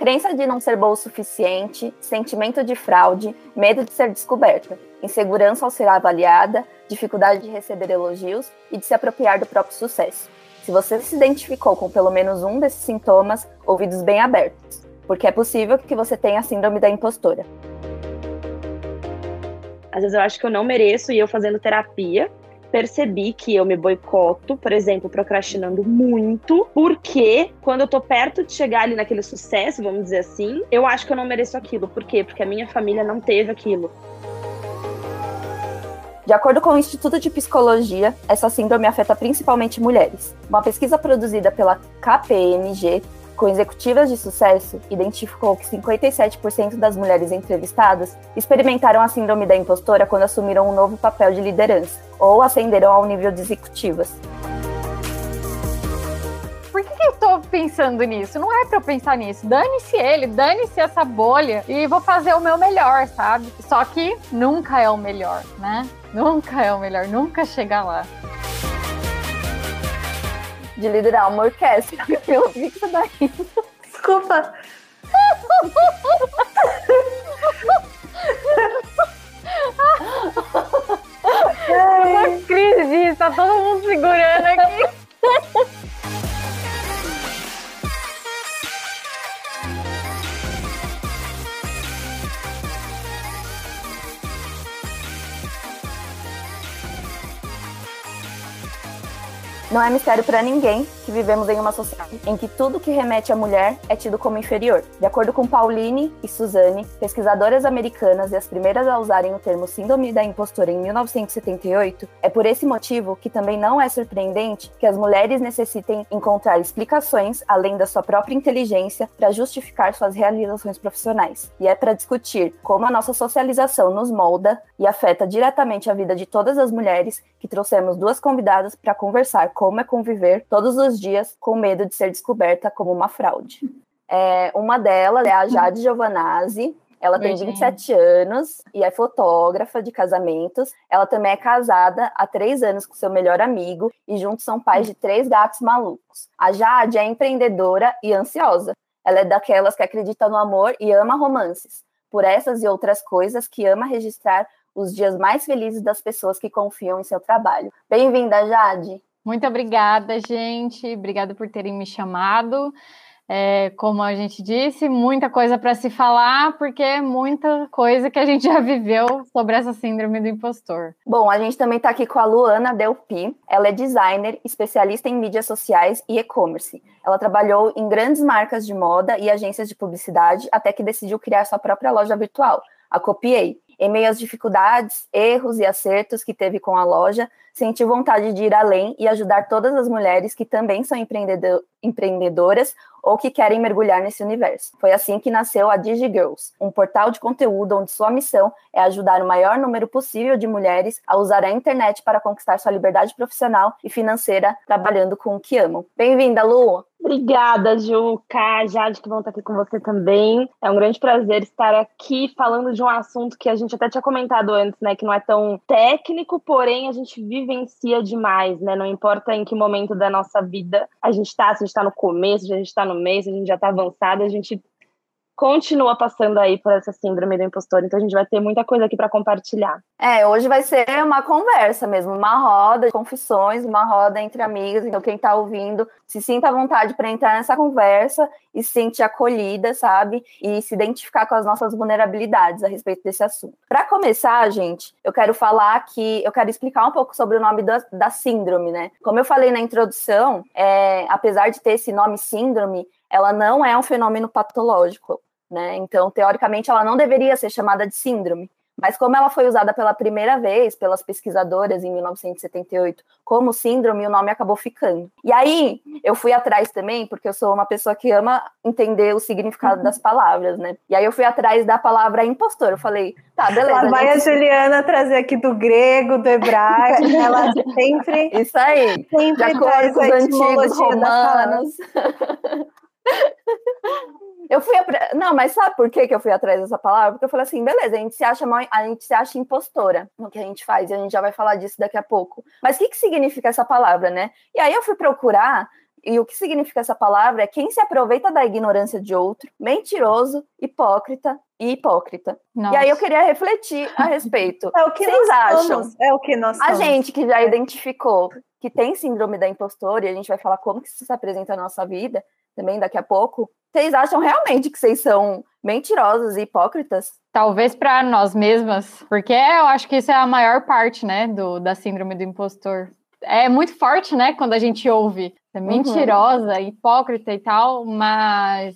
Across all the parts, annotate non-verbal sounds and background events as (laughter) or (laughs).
Crença de não ser boa o suficiente, sentimento de fraude, medo de ser descoberta, insegurança ao ser avaliada, dificuldade de receber elogios e de se apropriar do próprio sucesso. Se você se identificou com pelo menos um desses sintomas, ouvidos bem abertos, porque é possível que você tenha a síndrome da impostora. Às vezes eu acho que eu não mereço e eu fazendo terapia, percebi que eu me boicoto, por exemplo, procrastinando muito, porque quando eu tô perto de chegar ali naquele sucesso, vamos dizer assim, eu acho que eu não mereço aquilo. Por quê? Porque a minha família não teve aquilo. De acordo com o Instituto de Psicologia, essa síndrome afeta principalmente mulheres. Uma pesquisa produzida pela KPMG com executivas de sucesso, identificou que 57% das mulheres entrevistadas experimentaram a síndrome da impostora quando assumiram um novo papel de liderança ou ascenderam ao nível de executivas. Por que, que eu tô pensando nisso? Não é para eu pensar nisso. Dane-se ele, dane-se essa bolha e vou fazer o meu melhor, sabe? Só que nunca é o melhor, né? Nunca é o melhor, nunca chega lá de liderar uma orquestra. (laughs) Eu vi que você tá rindo. Desculpa. Uma crise, tá todo mundo segurando aqui. (laughs) Não é mistério para ninguém que vivemos em uma sociedade em que tudo que remete à mulher é tido como inferior. De acordo com Pauline e Suzanne, pesquisadoras americanas e as primeiras a usarem o termo síndrome da impostora em 1978, é por esse motivo que também não é surpreendente que as mulheres necessitem encontrar explicações além da sua própria inteligência para justificar suas realizações profissionais. E é para discutir como a nossa socialização nos molda e afeta diretamente a vida de todas as mulheres que trouxemos duas convidadas para conversar como é conviver todos os dias com medo de ser descoberta como uma fraude. É, uma delas é a Jade Giovanazzi. Ela tem 27 anos e é fotógrafa de casamentos. Ela também é casada há três anos com seu melhor amigo e juntos são pais de três gatos malucos. A Jade é empreendedora e ansiosa. Ela é daquelas que acredita no amor e ama romances. Por essas e outras coisas que ama registrar os dias mais felizes das pessoas que confiam em seu trabalho. Bem-vinda, Jade! Muito obrigada, gente. Obrigada por terem me chamado. É, como a gente disse, muita coisa para se falar, porque é muita coisa que a gente já viveu sobre essa síndrome do impostor. Bom, a gente também está aqui com a Luana Delpi. Ela é designer, especialista em mídias sociais e e-commerce. Ela trabalhou em grandes marcas de moda e agências de publicidade até que decidiu criar sua própria loja virtual, a Copiei. Em meio às dificuldades, erros e acertos que teve com a loja, sentiu vontade de ir além e ajudar todas as mulheres que também são empreendedor empreendedoras ou que querem mergulhar nesse universo. Foi assim que nasceu a DigiGirls, um portal de conteúdo onde sua missão é ajudar o maior número possível de mulheres a usar a internet para conquistar sua liberdade profissional e financeira trabalhando com o que amam. Bem-vinda, Lu! Obrigada, Ju, Ká, Jade, que vão estar aqui com você também. É um grande prazer estar aqui falando de um assunto que a gente até tinha comentado antes, né? Que não é tão técnico, porém a gente vivencia demais, né? Não importa em que momento da noça vida a gente está, se a gente está no começo, se a gente está no meio, se a gente já está avançado, a gente continua passando aí por essa síndrome do impostor, então a gente vai ter muita coisa aqui para compartilhar. É, hoje vai ser uma conversa mesmo, uma roda de confissões, uma roda entre amigas, então quem está ouvindo se sinta à vontade para entrar nessa conversa e se sentir acolhida, sabe? E se identificar com as nossas vulnerabilidades a respeito desse assunto. Para começar, gente, eu quero falar que eu quero explicar um pouco sobre o nome da, da síndrome, né? Como eu falei na introdução, é, apesar de ter esse nome síndrome, ela não é um fenômeno patológico. Né? Então, teoricamente, ela não deveria ser chamada de síndrome. Mas como ela foi usada pela primeira vez pelas pesquisadoras em 1978 como síndrome, o nome acabou ficando. E aí, eu fui atrás também, porque eu sou uma pessoa que ama entender o significado das palavras, né? E aí eu fui atrás da palavra impostor. Eu falei, tá, beleza. Lá vai a, gente... a Juliana trazer aqui do grego, do hebraico, ela (laughs) sempre... Isso aí. Sempre de acordo com os antigos romanos. (laughs) Eu fui. Não, mas sabe por que, que eu fui atrás dessa palavra? Porque eu falei assim, beleza, a gente se acha, a gente se acha impostora no que a gente faz, e a gente já vai falar disso daqui a pouco. Mas o que, que significa essa palavra, né? E aí eu fui procurar E o que significa essa palavra é quem se aproveita da ignorância de outro, mentiroso, hipócrita e hipócrita. Nossa. E aí eu queria refletir a respeito. (laughs) É o que vocês acham? Somos. É o que nós somos. A gente que já identificou que tem síndrome da impostora, e a gente vai falar como que isso se apresenta na nossa vida também daqui a pouco. Vocês acham realmente que vocês são mentirosos e hipócritas? Talvez para nós mesmas, porque eu acho que isso é a maior parte, né, do, da síndrome do impostor é muito forte, né, quando a gente ouve. É uhum. mentirosa, uhum. hipócrita e tal, mas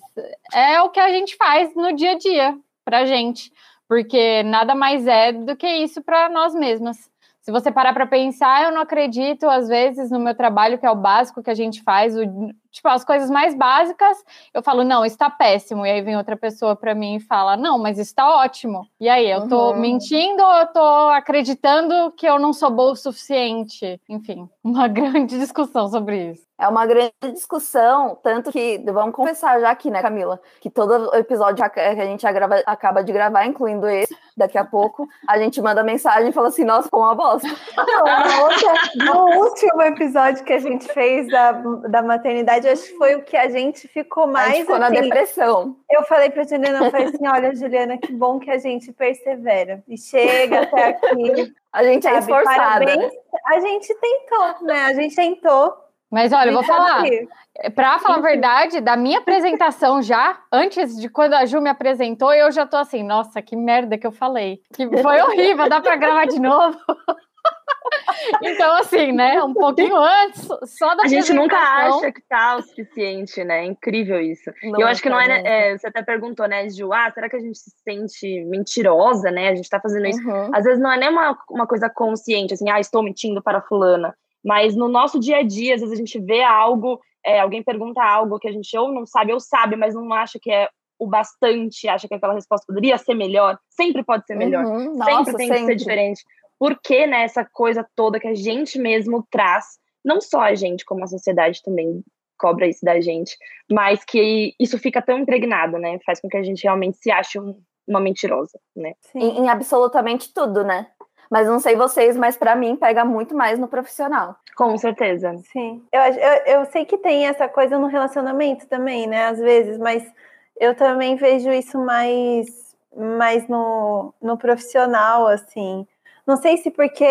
é o que a gente faz no dia a dia pra gente, porque nada mais é do que isso para nós mesmas. Se você parar para pensar, eu não acredito, às vezes, no meu trabalho, que é o básico que a gente faz, o, tipo, as coisas mais básicas, eu falo, não, está péssimo. E aí vem outra pessoa para mim e fala, não, mas está ótimo. E aí, eu tô uhum. mentindo ou eu tô acreditando que eu não sou boa o suficiente? Enfim, (laughs) uma grande discussão sobre isso. É uma grande discussão, tanto que vamos conversar já aqui, né, Camila? Que todo episódio que a gente acaba de gravar, incluindo esse, daqui a pouco, a gente manda mensagem e fala assim: nossa, foi uma bosta. (laughs) Não, outra, no último episódio que a gente fez da, da maternidade, acho que foi o que a gente ficou mais. A gente ficou assim, na depressão. Eu falei pra Juliana, eu falei assim: olha, Juliana, que bom que a gente persevera e chega até aqui. A gente é sabe, é esforçada. Parabéns. A gente tentou, né? A gente tentou mas olha, eu vou falar. Para falar a verdade, da minha apresentação já, antes de quando a Ju me apresentou, eu já tô assim, nossa, que merda que eu falei. Que foi horrível, dá para gravar de novo. (laughs) então, assim, né? Um pouquinho antes, só da A gente nunca acha que tá o suficiente, né? É incrível isso. Não, eu acho que não é, é, Você até perguntou, né, Ju, ah, será que a gente se sente mentirosa, né? A gente tá fazendo isso. Uhum. Às vezes não é nem uma, uma coisa consciente, assim, ah, estou mentindo para fulana. Mas no nosso dia a dia, às vezes a gente vê algo, é, alguém pergunta algo que a gente ou não sabe ou sabe, mas não acha que é o bastante, acha que aquela resposta poderia ser melhor. Sempre pode ser melhor. Uhum, nossa, sempre tem sempre. que ser diferente. Porque né, essa coisa toda que a gente mesmo traz, não só a gente, como a sociedade também cobra isso da gente, mas que isso fica tão impregnado, né? Faz com que a gente realmente se ache um, uma mentirosa, né? Em, em, absolutamente tudo, né? Mas não sei vocês, mas para mim pega muito mais no profissional. Com certeza. Sim. Eu, eu, eu sei que tem essa coisa no relacionamento também, né? Às vezes, mas eu também vejo isso mais, mais no, no profissional, assim. Não sei se porque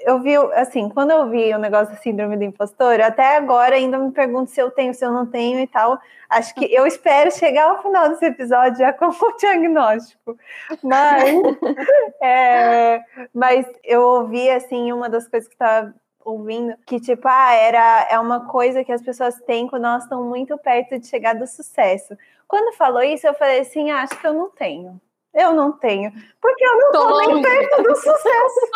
eu vi, assim, quando eu vi o negócio da síndrome do impostor, até agora ainda me pergunto se eu tenho, se eu não tenho e tal. Acho que eu espero chegar ao final desse episódio já (laughs) com o diagnóstico. Mas, (laughs) é, mas eu ouvi, assim, uma das coisas que estava ouvindo, que tipo, ah, era, é uma coisa que as pessoas têm quando elas estão muito perto de chegar do sucesso. Quando falou isso, eu falei assim, ah, acho que eu não tenho. Eu não tenho. Porque eu não tô, tô nem perto do sucesso.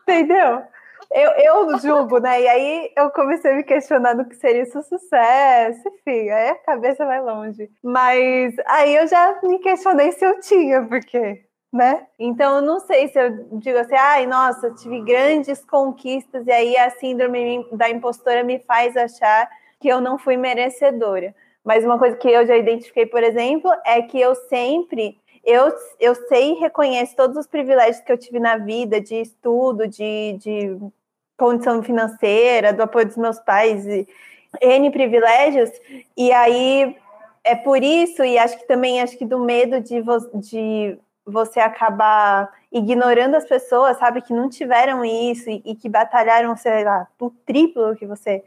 (laughs) entendeu? Eu, eu julgo, né? E aí eu comecei a me questionar do que seria isso sucesso, enfim, aí a cabeça vai longe. Mas aí eu já me questionei se eu tinha, porque, né? Então eu não sei se eu digo assim, ai, nossa, tive grandes conquistas, e aí a síndrome da impostora me faz achar que eu não fui merecedora. Mas uma coisa que eu já identifiquei, por exemplo, é que eu sempre eu, eu sei e reconheço todos os privilégios que eu tive na vida, de estudo, de, de condição financeira, do apoio dos meus pais, e N privilégios, e aí é por isso, e acho que também acho que do medo de, vo, de você acabar ignorando as pessoas, sabe, que não tiveram isso e, e que batalharam, sei lá, o triplo que você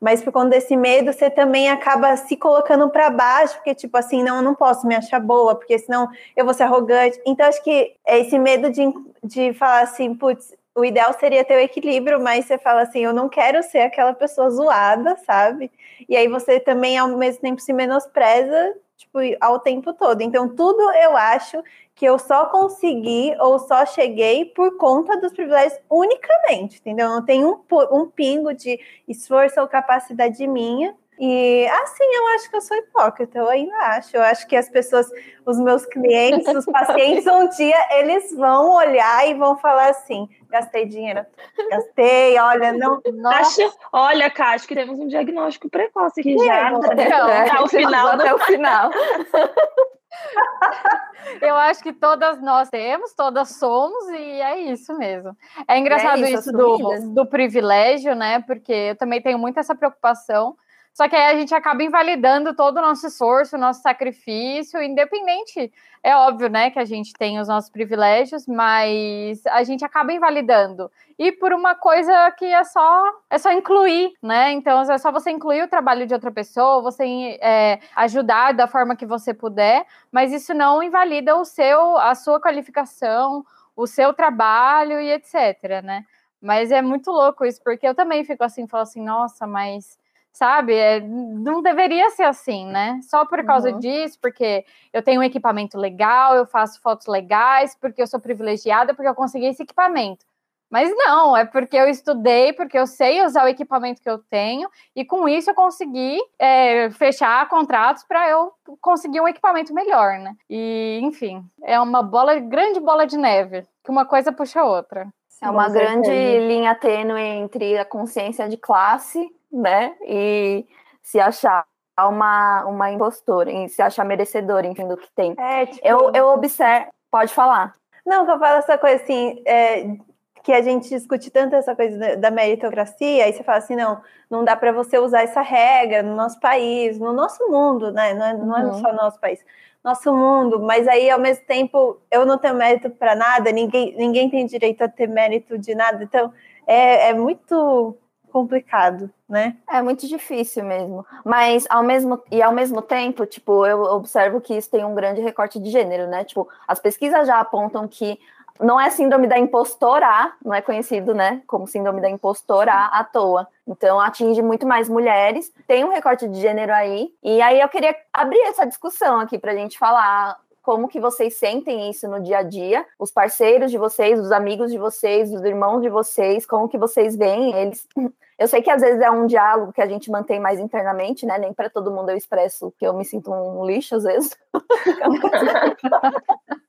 mas por conta desse medo, você também acaba se colocando para baixo, porque, tipo assim, não, eu não posso me achar boa, porque senão eu vou ser arrogante. Então, acho que é esse medo de, de falar assim, putz, o ideal seria ter o equilíbrio, mas você fala assim, eu não quero ser aquela pessoa zoada, sabe? E aí você também, ao mesmo tempo, se menospreza, tipo, ao tempo todo. Então, tudo eu acho que eu só consegui ou só cheguei por conta dos privilégios unicamente, entendeu? Não tem um, um pingo de esforço ou capacidade minha. E assim, eu acho que eu sou hipócrita, eu ainda acho. Eu acho que as pessoas, os meus clientes, os pacientes, um dia eles vão olhar e vão falar assim: gastei dinheiro, gastei, olha, não. Acho, olha, Cá, acho que temos um diagnóstico precoce aqui já. Não, né? (laughs) até o final. Até o final. (laughs) (laughs) (laughs) Eu acho que todas nós temos, todas somos, e é isso mesmo. É engraçado é isso, isso do, do privilégio, né? Porque eu também tenho muito essa preocupação. Só que aí a gente acaba invalidando todo o nosso esforço, o nosso sacrifício, independente. É óbvio, né, que a gente tem os nossos privilégios, mas a gente acaba invalidando. E por uma coisa que é só é só incluir, né? Então é só você incluir o trabalho de outra pessoa, você é, ajudar da forma que você puder, mas isso não invalida o seu, a sua qualificação, o seu trabalho e etc, né? Mas é muito louco isso, porque eu também fico assim, falo assim, nossa, mas sabe? É, não deveria ser assim, né? Só por causa uhum. disso, porque eu tenho um equipamento legal, eu faço fotos legais, porque eu sou privilegiada, porque eu consegui esse equipamento. Mas não, é porque eu estudei, porque eu sei usar o equipamento que eu tenho, e com isso eu consegui é, fechar contratos para eu conseguir um equipamento melhor, né? E, enfim, é uma bola, grande bola de neve, que uma coisa puxa a outra. É uma grande linha tênue entre a consciência de classe, né, e se achar uma, uma impostora, e se achar merecedora, enfim, do que tem. É, tipo... eu, eu observo. Pode falar. Não, que eu falo essa coisa assim, é, que a gente discute tanto essa coisa da meritocracia, aí você fala assim, não, não dá para você usar essa regra no nosso país, no nosso mundo, né? Não é, não é uhum. só no nosso país, nosso mundo, mas aí ao mesmo tempo eu não tenho mérito para nada, ninguém, ninguém tem direito a ter mérito de nada, então é, é muito complicado, né? É muito difícil mesmo. Mas ao mesmo e ao mesmo tempo, tipo, eu observo que isso tem um grande recorte de gênero, né? Tipo, as pesquisas já apontam que não é síndrome da impostora, não é conhecido, né, como síndrome da impostora à toa. Então, atinge muito mais mulheres, tem um recorte de gênero aí, e aí eu queria abrir essa discussão aqui para a gente falar como que vocês sentem isso no dia a dia, os parceiros de vocês, os amigos de vocês, os irmãos de vocês, como que vocês veem eles. (clears throat) Eu sei que às vezes é um diálogo que a gente mantém mais internamente, né? Nem para todo mundo eu expresso que eu me sinto um lixo às vezes. (laughs) (laughs)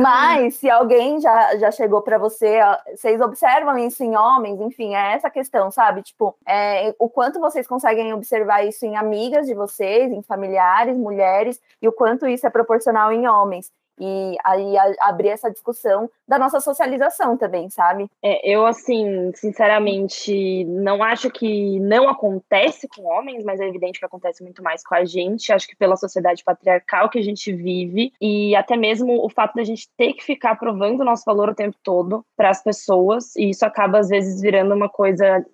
Mas se alguém já, já chegou para você, vocês observam isso em homens, enfim, é essa questão, sabe? Tipo, é, o quanto vocês conseguem observar isso em amigas de vocês, em familiares, mulheres, e o quanto isso é proporcional em homens e aí abrir essa discussão da nossa socialização também, sabe? É, eu, assim, sinceramente, não acho que não acontece com homens, mas é evidente que acontece muito mais com a gente. Acho que pela sociedade patriarcal que a gente vive e até mesmo o fato da gente ter que ficar provando o nosso valor o tempo todo para as pessoas, e isso acaba às vezes virando uma coisa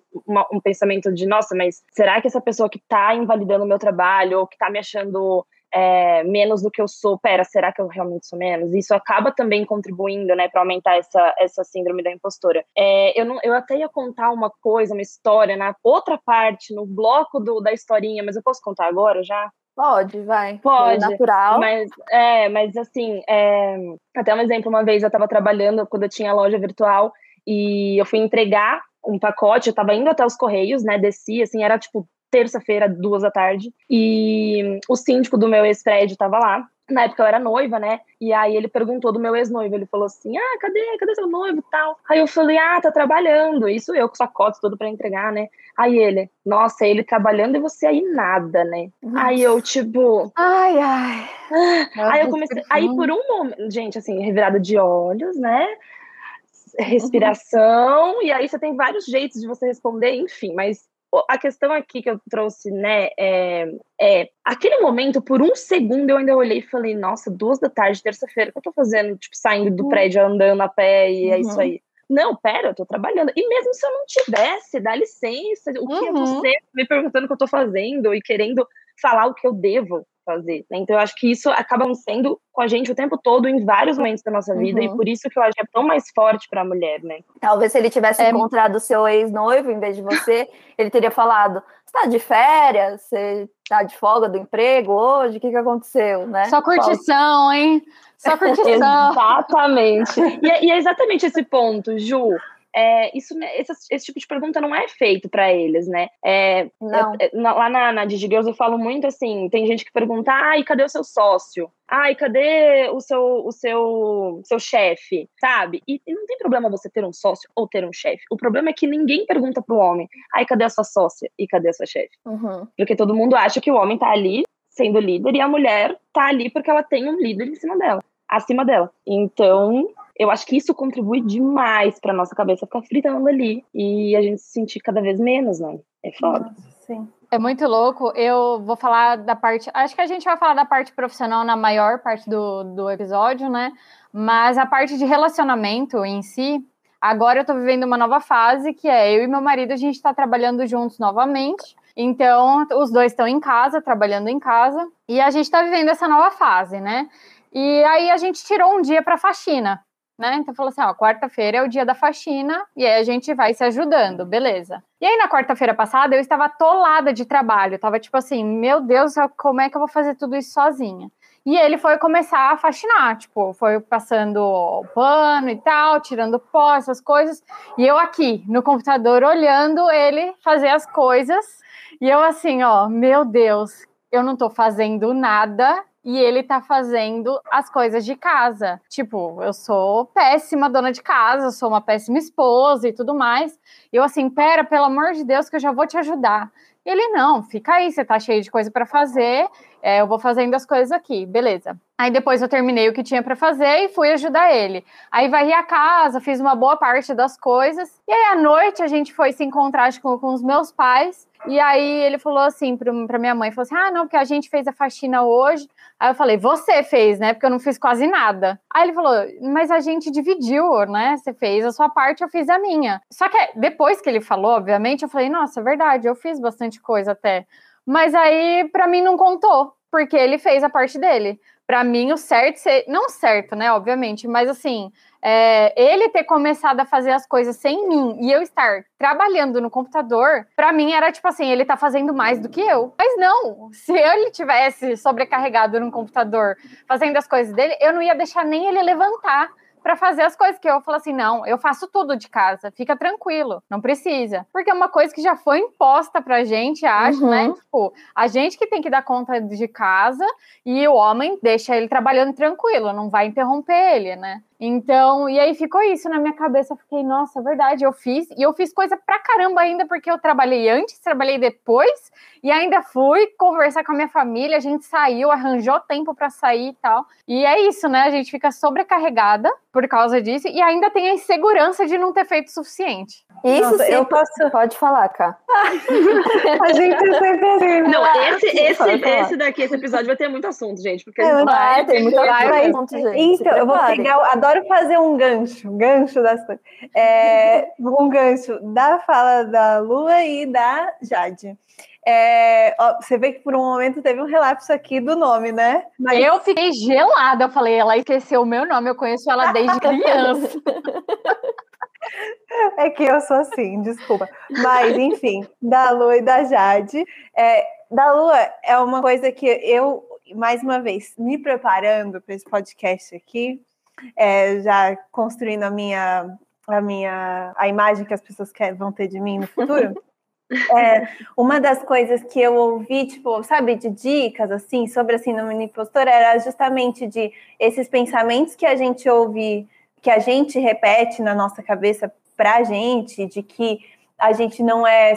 um pensamento de, nossa, mas será que essa pessoa que está invalidando o meu trabalho ou que está me achando é, menos do que eu sou, pera, será que eu realmente sou menos? Isso acaba também contribuindo, né, para aumentar essa, essa síndrome da impostora. É, eu, não, eu até ia contar uma coisa, uma história na outra parte, no bloco do, da historinha, mas eu posso contar agora já? Pode, vai. Pode. É natural. Mas, é, mas assim, é, até um exemplo, uma vez eu estava trabalhando quando eu tinha loja virtual e eu fui entregar um pacote, eu estava indo até os Correios, né, desci, assim, era tipo terça-feira, duas da tarde, e o síndico do meu ex-prédio estava lá. Na época eu era noiva, né? E aí ele perguntou do meu ex-noivo. Ele falou assim: Ah, cadê? Cadê seu noivo tal? Aí eu falei: Ah, tá trabalhando. Isso eu com sacote todo para entregar, né? Aí ele, nossa, ele trabalhando e você aí nada, né? Nossa. Aí eu, tipo. Ai, ai. Aí eu comecei. Aí por um momento, gente, assim, revirada de olhos, né? Respiração, uhum. e aí você tem vários jeitos de você responder, enfim, mas a questão aqui que eu trouxe, né, é, é, aquele momento, por um segundo, eu ainda olhei e falei, nossa, duas da tarde, terça-feira, o que eu tô fazendo? Tipo, saindo do uhum. prédio, andando a pé, e uhum. é isso uhum. aí. Não, pera, eu tô trabalhando. E mesmo se eu não tivesse, dá licença, o que é uhum. é você me perguntando o que eu tô fazendo e querendo falar o que eu devo fazer. Né? Então, eu acho que isso acaba sendo com a gente o tempo todo, em vários momentos da nossa vida, uhum. e por isso que eu acho que é tão mais forte para a mulher, né? Talvez se ele tivesse é... encontrado o seu ex-noivo em vez de você, (laughs) ele teria falado: você tá de férias? Você tá de folga do emprego hoje? O que, que aconteceu, né? Só curtição, hein? Só (laughs) curtição. exatamente. E é, e é exatamente esse ponto, Ju é, isso, esse, esse, tipo de pergunta não é feito para eles, né? É, não. É, lá na, na DigiGirls eu falo muito assim, tem gente que pergunta, ai, cadê o seu sócio? Ai, cadê o seu, o seu, seu chefe? Sabe? E, e, não tem problema você ter um sócio ou ter um chefe. O problema é que ninguém pergunta pro homem, ai, cadê a sua sócia? E cadê a sua chefe? Uhum. Porque todo mundo acha que o homem tá ali sendo líder e a mulher tá ali porque ela tem um líder em cima dela, acima dela. Então, eu acho que isso contribui demais para nossa cabeça ficar fritando ali e a gente se sentir cada vez menos, né? É foda. Sim. É muito louco. Eu vou falar da parte. Acho que a gente vai falar da parte profissional na maior parte do, do episódio, né? Mas a parte de relacionamento em si, agora eu tô vivendo uma nova fase que é eu e meu marido, a gente tá trabalhando juntos novamente. Então, os dois estão em casa, trabalhando em casa, e a gente tá vivendo essa nova fase, né? E aí a gente tirou um dia para faxina né? Então falou assim, ó, quarta-feira é o dia da faxina e aí a gente vai se ajudando, beleza. E aí na quarta-feira passada eu estava atolada de trabalho, tava tipo assim, meu Deus, como é que eu vou fazer tudo isso sozinha? E ele foi começar a faxinar, tipo, foi passando pano e tal, tirando pó, essas coisas. E eu aqui no computador olhando ele fazer as coisas. E eu assim, ó, meu Deus, eu não tô fazendo nada e ele tá fazendo as coisas de casa. Tipo, eu sou péssima dona de casa, sou uma péssima esposa e tudo mais. Eu assim, pera, pelo amor de Deus, que eu já vou te ajudar. Ele, não, fica aí, você tá cheio de coisa para fazer, é, eu vou fazendo as coisas aqui, beleza. Aí depois eu terminei o que tinha para fazer e fui ajudar ele. Aí varri a casa, fiz uma boa parte das coisas. E aí à noite a gente foi se encontrar com, com os meus pais. E aí ele falou assim para minha mãe, falou assim: "Ah, não, porque a gente fez a faxina hoje". Aí eu falei: "Você fez, né? Porque eu não fiz quase nada". Aí ele falou: "Mas a gente dividiu, né? Você fez a sua parte, eu fiz a minha". Só que depois que ele falou, obviamente, eu falei: "Nossa, é verdade, eu fiz bastante coisa até". Mas aí para mim não contou, porque ele fez a parte dele. Para mim o certo, não certo, né, obviamente, mas assim, é, ele ter começado a fazer as coisas sem mim e eu estar trabalhando no computador, para mim era tipo assim, ele tá fazendo mais do que eu. Mas não, se ele tivesse sobrecarregado no computador fazendo as coisas dele, eu não ia deixar nem ele levantar para fazer as coisas que eu falo assim, não, eu faço tudo de casa, fica tranquilo, não precisa. Porque é uma coisa que já foi imposta pra gente, acho, né? uhum. né? Tipo, a gente que tem que dar conta de casa e o homem deixa ele trabalhando tranquilo, não vai interromper ele, né? Então, e aí ficou isso na minha cabeça. Eu fiquei, nossa, é verdade, eu fiz. E eu fiz coisa pra caramba ainda, porque eu trabalhei antes, trabalhei depois, e ainda fui conversar com a minha família. A gente saiu, arranjou tempo para sair e tal. E é isso, né? A gente fica sobrecarregada por causa disso, e ainda tem a insegurança de não ter feito o suficiente. Isso nossa, sim, eu posso. Pode falar, Cá. (laughs) a gente sempre assim. Não, esse, esse, esse daqui, esse episódio vai ter muito assunto, gente. Porque é, vai, tem muito assunto, gente. Então, eu vou pegar adoro fazer um gancho, gancho das coisas. É, um gancho da fala da Lua e da Jade. É, ó, você vê que por um momento teve um relapso aqui do nome, né? Mas... Eu fiquei gelada. Eu falei, ela esqueceu o meu nome, eu conheço ela desde criança. (laughs) É que eu sou assim, desculpa. Mas, enfim, da Lua e da Jade. É, da Lua é uma coisa que eu, mais uma vez, me preparando para esse podcast aqui, é, já construindo a minha, a minha a imagem que as pessoas querem, vão ter de mim no futuro. (laughs) É, uma das coisas que eu ouvi, tipo, sabe, de dicas, assim, sobre a síndrome impostora, era justamente de esses pensamentos que a gente ouve, que a gente repete na nossa cabeça pra gente, de que a gente não é,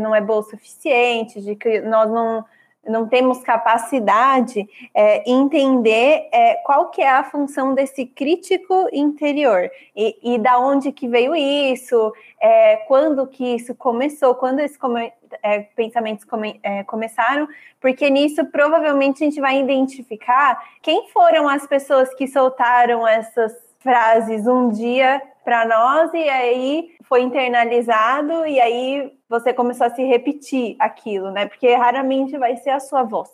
não é boa o suficiente, de que nós não, não temos capacidade é, entender é, qual que é a função desse crítico interior. E, e da onde que veio isso, é, quando que isso começou, quando esses come, é, pensamentos come, é, começaram, porque nisso provavelmente a gente vai identificar quem foram as pessoas que soltaram essas frases um dia para nós e aí foi internalizado e aí você começou a se repetir aquilo, né? Porque raramente vai ser a sua voz,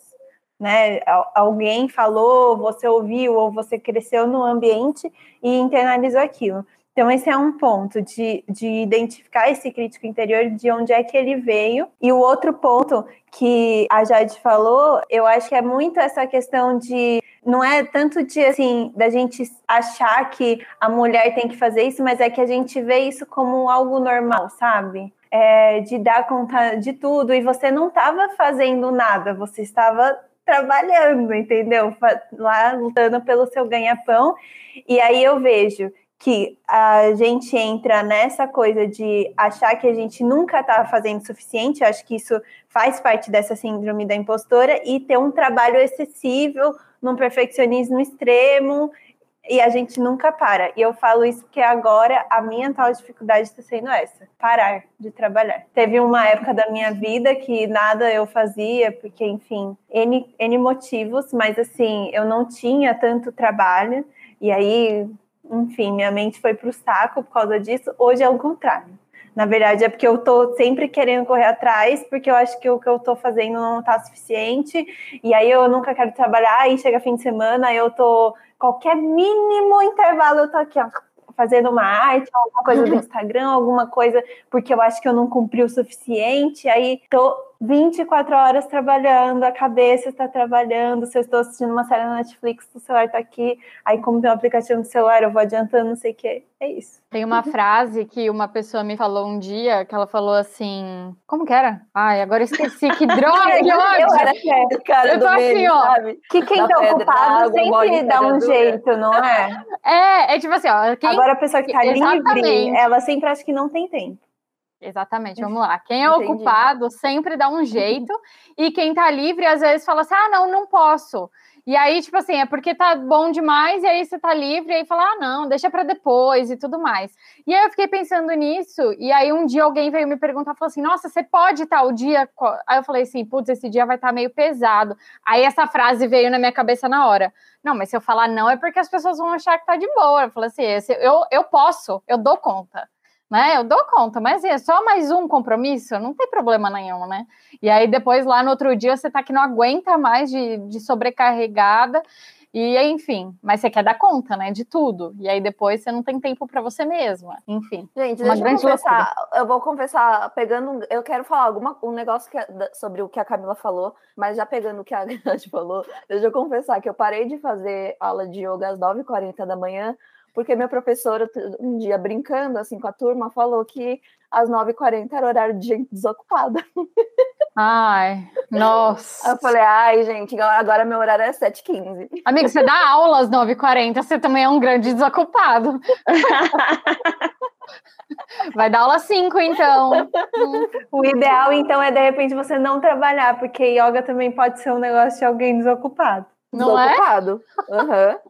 né? Alguém falou, você ouviu ou você cresceu no ambiente e internalizou aquilo. Então, esse é um ponto de, de identificar esse crítico interior, de onde é que ele veio. E o outro ponto que a Jade falou, eu acho que é muito essa questão de não é tanto de assim da gente achar que a mulher tem que fazer isso, mas é que a gente vê isso como algo normal, sabe? É, de dar conta de tudo e você não estava fazendo nada, você estava trabalhando, entendeu? Lá lutando pelo seu ganha-pão. E aí eu vejo que a gente entra nessa coisa de achar que a gente nunca está fazendo o suficiente, acho que isso faz parte dessa síndrome da impostora, e ter um trabalho excessivo, num perfeccionismo extremo, e a gente nunca para. E eu falo isso porque agora a minha tal dificuldade está sendo essa: parar de trabalhar. Teve uma época da minha vida que nada eu fazia, porque, enfim, N, N motivos, mas assim, eu não tinha tanto trabalho, e aí, enfim, minha mente foi para o saco por causa disso. Hoje é o contrário. Na verdade, é porque eu tô sempre querendo correr atrás, porque eu acho que o que eu tô fazendo não tá suficiente, e aí eu nunca quero trabalhar, aí chega fim de semana, eu tô. Qualquer mínimo intervalo, eu tô aqui, ó, fazendo uma arte, alguma coisa do Instagram, alguma coisa, porque eu acho que eu não cumpri o suficiente, aí tô 24 horas trabalhando, a cabeça está trabalhando, se eu estou assistindo uma série na Netflix, o celular está aqui, aí como tem um aplicativo no celular, eu vou adiantando, não sei o que, é isso. Tem uma frase que uma pessoa me falou um dia, que ela falou assim, como que era? Ai, agora esqueci, que (laughs) droga, que ódio! Eu era cara eu tô assim, ó, sabe? Que quem tá ocupado sempre dá um jeito, não é? É, é tipo assim, ó. Quem... Agora a pessoa que tá Exatamente. livre, ela sempre acha que não tem tempo. Exatamente, vamos (laughs) lá. Quem é Entendi. ocupado sempre dá um jeito, (laughs) e quem tá livre às vezes fala assim: ah, não, não posso. E aí, tipo assim, é porque tá bom demais, e aí você tá livre, e aí fala, ah, não, deixa para depois e tudo mais. E aí eu fiquei pensando nisso, e aí um dia alguém veio me perguntar, falou assim, nossa, você pode estar o dia. Aí eu falei assim, putz, esse dia vai estar tá meio pesado. Aí essa frase veio na minha cabeça na hora. Não, mas se eu falar não, é porque as pessoas vão achar que tá de boa. Eu falei assim, eu, eu posso, eu dou conta né? Eu dou conta, mas é só mais um compromisso, não tem problema nenhum, né? E aí depois lá no outro dia você tá que não aguenta mais de, de sobrecarregada. E enfim, mas você quer dar conta, né, de tudo. E aí depois você não tem tempo para você mesma. Enfim. Gente, uma deixa grande eu confessar, loucura. eu vou confessar, pegando, eu quero falar alguma um negócio que, sobre o que a Camila falou, mas já pegando o que a (laughs) Grande falou, deixa eu confessar que eu parei de fazer aula de yoga às 9h40 da manhã porque meu professor, um dia brincando assim com a turma, falou que às 9h40 era horário de gente desocupada. (laughs) Ai, nossa. Eu falei, ai, gente, agora meu horário é 7h15. Amigo, você dá aula às 9h40, você também é um grande desocupado. (laughs) Vai dar aula 5, então. O ideal, então, é de repente você não trabalhar, porque yoga também pode ser um negócio de alguém desocupado. Não é? Desocupado. é?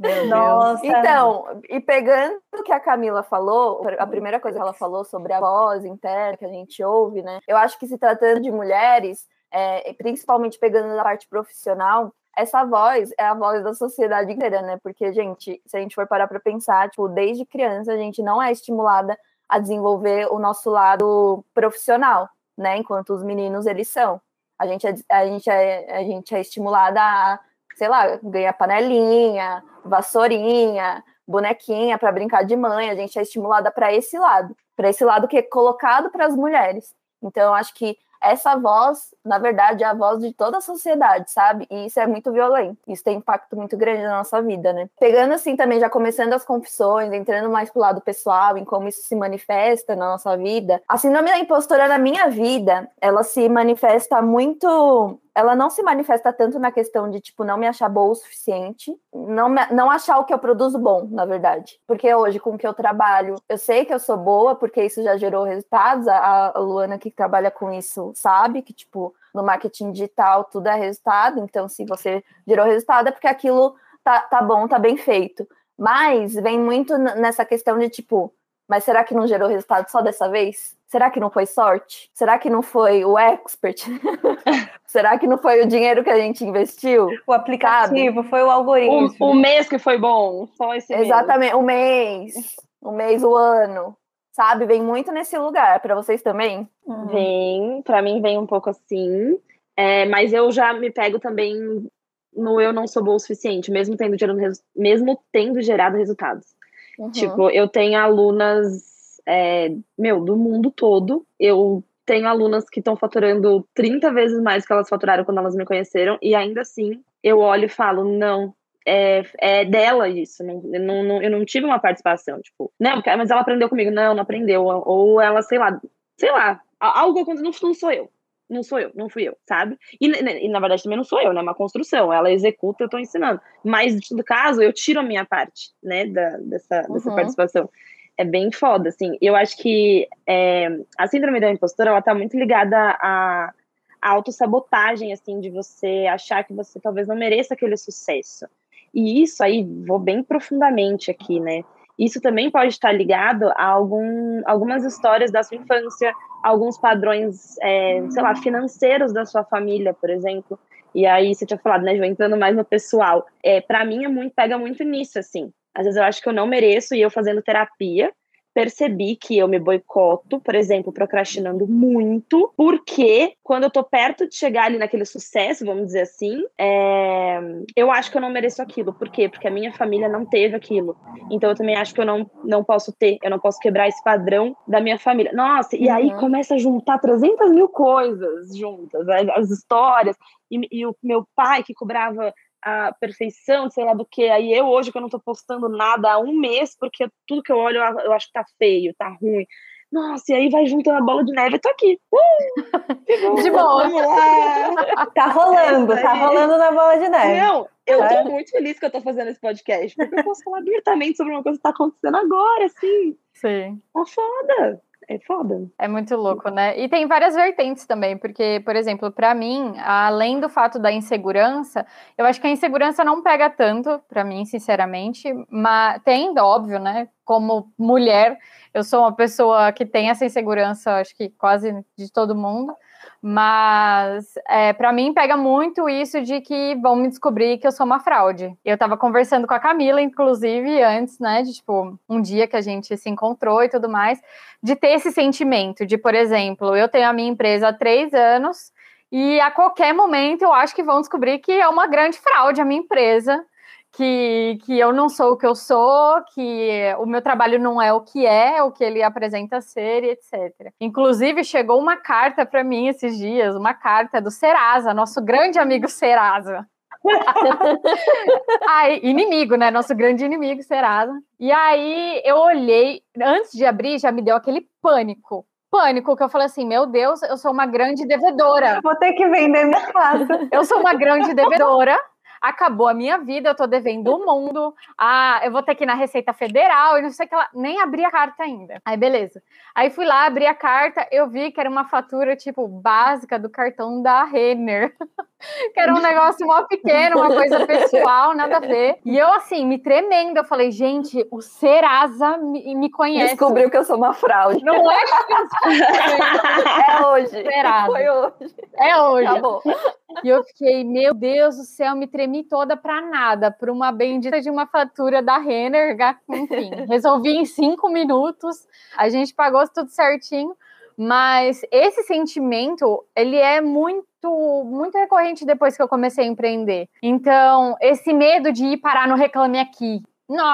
Uhum. Nossa. Então, e pegando o que a Camila falou, a primeira coisa que ela falou sobre a voz interna que a gente ouve, né? Eu acho que se tratando de mulheres, é, principalmente pegando na parte profissional, essa voz é a voz da sociedade inteira, né? Porque, gente, se a gente for parar para pensar, tipo, desde criança a gente não é estimulada a desenvolver o nosso lado profissional, né? Enquanto os meninos eles são. A gente é, a gente é, a gente é estimulada a, sei lá, ganhar panelinha, vassourinha, bonequinha para brincar de mãe. A gente é estimulada para esse lado, para esse lado que é colocado para as mulheres. Então, acho que essa voz, na verdade, é a voz de toda a sociedade, sabe? E isso é muito violento. Isso tem impacto muito grande na nossa vida, né? Pegando assim também, já começando as confissões, entrando mais pro lado pessoal, em como isso se manifesta na nossa vida. A síndrome da impostora na minha vida, ela se manifesta muito ela não se manifesta tanto na questão de, tipo, não me achar boa o suficiente, não, me, não achar o que eu produzo bom, na verdade. Porque hoje, com o que eu trabalho, eu sei que eu sou boa, porque isso já gerou resultados. A, a Luana, que trabalha com isso, sabe que, tipo, no marketing digital tudo é resultado. Então, se você gerou resultado, é porque aquilo tá, tá bom, tá bem feito. Mas vem muito nessa questão de, tipo, mas será que não gerou resultado só dessa vez? Será que não foi sorte? Será que não foi o expert? (laughs) Será que não foi o dinheiro que a gente investiu? O aplicativo, sabe? foi o algoritmo. O, o, mês que foi bom, só esse Exatamente, mês. o mês, o mês, o ano, sabe? Vem muito nesse lugar, para vocês também? Uhum. Vem, para mim vem um pouco assim, é, mas eu já me pego também no eu não sou bom o suficiente, mesmo tendo gerado, mesmo tendo gerado resultados. Uhum. Tipo, eu tenho alunas é, meu, do mundo todo. Eu tenho alunas que estão faturando 30 vezes mais que elas faturaram quando elas me conheceram, e ainda assim eu olho e falo, não, é, é dela isso, não, eu, não, eu não tive uma participação, tipo, não, mas ela aprendeu comigo, não, não aprendeu, ou ela, sei lá, sei lá, algo aconteceu, não, não sou eu, não sou eu, não fui eu, sabe? E, e, na verdade também não sou eu, né? É uma construção. Ela executa, eu tô ensinando. Mas, no caso, eu tiro a minha parte, né? Da, dessa, uhum. dessa participação é bem foda, assim. Eu acho que é, a síndrome da impostora, ela tá muito ligada à, à autossabotagem, assim, de você achar que você talvez não mereça aquele sucesso. E isso aí, vou bem profundamente aqui, né? Isso também pode estar ligado a algum, algumas histórias da sua infância, alguns padrões, é, sei lá, financeiros da sua família, por exemplo. E aí você tinha falado, né, Ju, entrando mais no pessoal. É, para mim é muito, pega muito nisso, assim. Às vezes eu acho que eu não mereço e eu fazendo terapia, percebi que eu me boicoto, por exemplo, procrastinando muito, porque quando eu tô perto de chegar ali naquele sucesso, vamos dizer assim, é... eu acho que eu não mereço aquilo. Por quê? Porque a minha família não teve aquilo. Então eu também acho que eu não, não posso ter, eu não posso quebrar esse padrão da minha família. Nossa, e aí uhum. começa a juntar 300 mil coisas juntas, as histórias. E, e o meu pai que cobrava a perfeição, sei lá do que. Aí eu hoje que eu não tô postando nada há um mês, porque tudo que eu olho eu acho que tá feio, tá ruim. Nossa, e aí vai juntando a bola de neve, eu tô aqui. Uh, de (laughs) boa. Vamos lá. Tá rolando, tá rolando na bola de neve. Não, eu tô muito feliz que eu tô fazendo esse podcast, porque eu posso falar abertamente sobre uma coisa que tá acontecendo agora, assim. Sim. Tá foda é foda. É muito louco, né? E tem várias vertentes também, porque, por exemplo, para mim, além do fato da insegurança, eu acho que a insegurança não pega tanto para mim, sinceramente, mas tem, óbvio, né? Como mulher, eu sou uma pessoa que tem essa insegurança, acho que quase de todo mundo. Mas é, para mim pega muito isso de que vão me descobrir que eu sou uma fraude. Eu tava conversando com a Camila, inclusive, antes, né? De tipo, um dia que a gente se encontrou e tudo mais, de ter esse sentimento de, por exemplo, eu tenho a minha empresa há três anos. E a qualquer momento eu acho que vão descobrir que é uma grande fraude a minha empresa que, que eu não sou o que eu sou, que o meu trabalho não é o que é, o que ele apresenta ser, etc. Inclusive, chegou uma carta para mim esses dias, uma carta do Serasa, nosso grande amigo Serasa. (laughs) aí, inimigo, né? Nosso grande inimigo, Serasa. E aí eu olhei, antes de abrir, já me deu aquele pânico pânico, que eu falei assim, meu Deus, eu sou uma grande devedora. Vou ter que vender minha casa. Eu sou uma grande devedora acabou a minha vida, eu tô devendo o mundo, ah, eu vou ter que ir na Receita Federal e não sei o que lá, nem abri a carta ainda. Aí, beleza. Aí fui lá, abri a carta, eu vi que era uma fatura, tipo, básica do cartão da Renner. (laughs) que era um negócio mó pequeno, uma coisa (laughs) pessoal, nada a ver. E eu, assim, me tremendo, eu falei, gente, o Serasa me, me conhece. Descobriu que eu sou uma fraude. Não é (laughs) É hoje. Serasa. Foi hoje. É hoje. Acabou. E eu fiquei, meu Deus do céu, me tremi toda para nada, por uma bendita de uma fatura da Renner, enfim, resolvi em cinco minutos, a gente pagou tudo certinho, mas esse sentimento, ele é muito muito recorrente depois que eu comecei a empreender. Então, esse medo de ir parar no Reclame Aqui,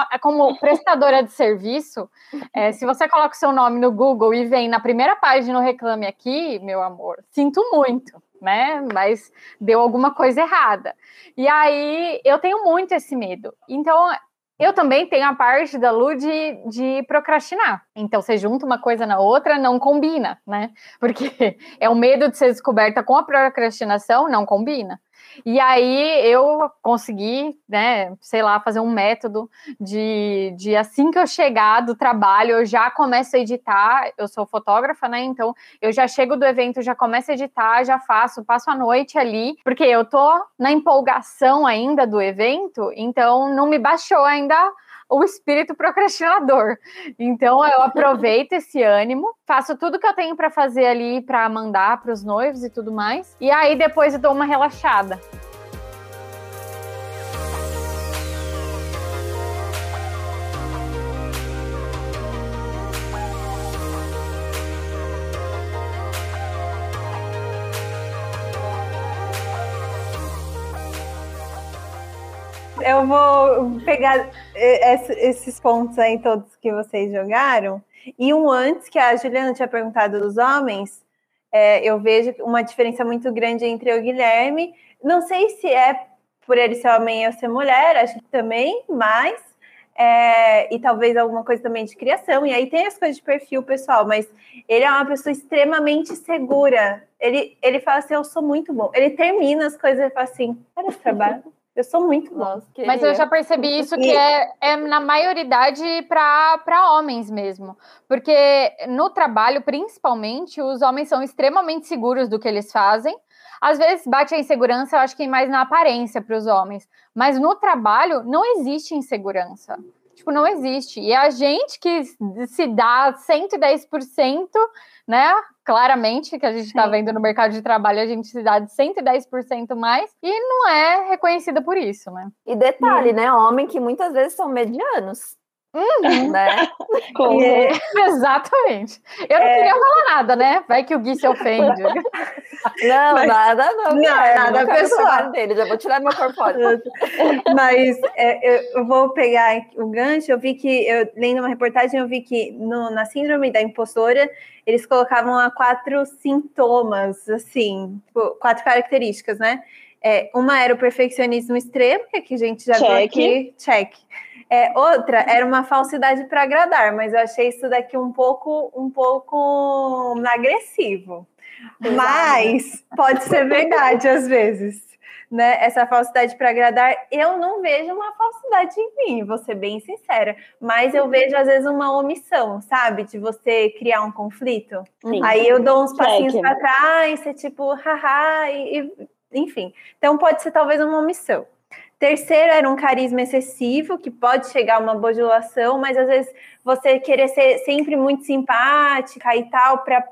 é como (laughs) prestadora de serviço, é, se você coloca o seu nome no Google e vem na primeira página no Reclame Aqui, meu amor, sinto muito né? Mas deu alguma coisa errada. E aí eu tenho muito esse medo. Então eu também tenho a parte da Lu de, de procrastinar. Então, você junta uma coisa na outra, não combina, né? Porque (laughs) é o medo de ser descoberta com a procrastinação, não combina. E aí eu consegui, né, sei lá, fazer um método de, de assim que eu chegar do trabalho, eu já começo a editar. Eu sou fotógrafa, né? Então eu já chego do evento, já começo a editar, já faço, passo a noite ali, porque eu tô na empolgação ainda do evento, então não me baixou ainda o espírito procrastinador. Então eu aproveito esse ânimo, faço tudo que eu tenho para fazer ali para mandar para os noivos e tudo mais. E aí depois eu dou uma relaxada. Eu vou pegar é, esses pontos aí todos que vocês jogaram. E um antes, que a Juliana tinha perguntado dos homens, é, eu vejo uma diferença muito grande entre o Guilherme. Não sei se é por ele ser homem ou ser mulher, acho que também, mas. É, e talvez alguma coisa também de criação, e aí tem as coisas de perfil pessoal, mas ele é uma pessoa extremamente segura. Ele, ele fala assim: Eu sou muito bom. Ele termina as coisas e fala assim: Olha esse trabalho. Eu sou muito bom. Mas eu já percebi isso que é, é na maioridade para homens mesmo. Porque no trabalho, principalmente, os homens são extremamente seguros do que eles fazem. Às vezes bate a insegurança, eu acho que mais na aparência para os homens, mas no trabalho não existe insegurança. Tipo, não existe. E a gente que se dá 110%, né? Claramente, que a gente está vendo no mercado de trabalho, a gente se dá de 110% mais e não é reconhecida por isso, né? E detalhe, né? Homem que muitas vezes são medianos. Uhum. Né? (laughs) É, exatamente. Eu não é... queria falar nada, né? Vai que o Gui se ofende. (laughs) Não, Mas... nada, não. Não, nada pessoal. Dele, já vou tirar meu corpóreo. (laughs) Mas é, eu vou pegar o gancho. Eu vi que, eu, lendo uma reportagem, eu vi que no, na síndrome da impostora, eles colocavam lá quatro sintomas, assim, tipo, quatro características, né? É, uma era o perfeccionismo extremo, que aqui a gente já check. viu aqui, check. É, outra era uma falsidade para agradar, mas eu achei isso daqui um pouco, um pouco agressivo. Mas pode ser verdade às vezes. Né, essa falsidade para agradar, eu não vejo uma falsidade em mim, vou ser bem sincera, mas eu vejo às vezes uma omissão, sabe, de você criar um conflito. Sim. Aí eu dou uns passinhos para trás, você tipo, haha, e, e, enfim. Então pode ser talvez uma omissão. Terceiro era um carisma excessivo, que pode chegar a uma bojulação, mas às vezes você querer ser sempre muito simpática e tal, para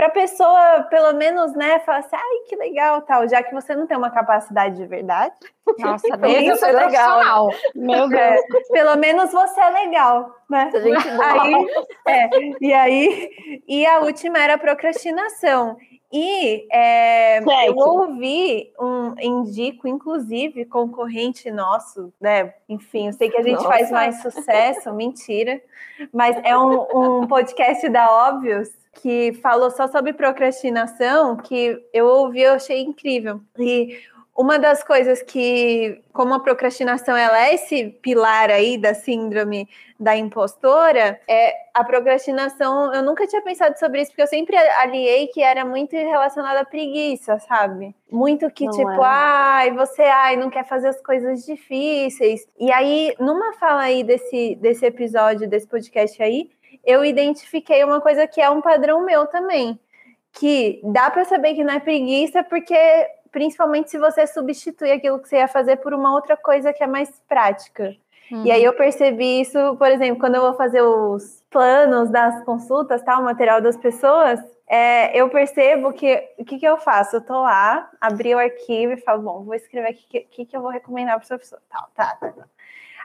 para a pessoa, pelo menos, né, falar assim, ai, que legal, tal, já que você não tem uma capacidade de verdade. Nossa, (laughs) mesmo isso é legal. Meu Deus. É, pelo menos você é legal, né? Gente aí, é, e aí, e a última era a procrastinação. E é, eu ouvi um indico, inclusive, concorrente nosso, né? Enfim, eu sei que a gente Nossa. faz mais sucesso, mentira, mas é um, um podcast da Óbvios que falou só sobre procrastinação, que eu ouvi, eu achei incrível. E uma das coisas que, como a procrastinação ela é esse pilar aí da síndrome da impostora, é a procrastinação. Eu nunca tinha pensado sobre isso, porque eu sempre aliei que era muito relacionada à preguiça, sabe? Muito que, não tipo, é. ai, você ai, não quer fazer as coisas difíceis. E aí, numa fala aí desse, desse episódio, desse podcast aí, eu identifiquei uma coisa que é um padrão meu também. Que dá para saber que não é preguiça, porque principalmente se você substituir aquilo que você ia fazer por uma outra coisa que é mais prática. Uhum. E aí eu percebi isso, por exemplo, quando eu vou fazer os planos das consultas, tal, o material das pessoas, é, eu percebo que o que, que eu faço? Eu tô lá, abri o arquivo e falo, bom, vou escrever aqui o que, que, que eu vou recomendar para essa pessoa. Tal, tá, tá, tá.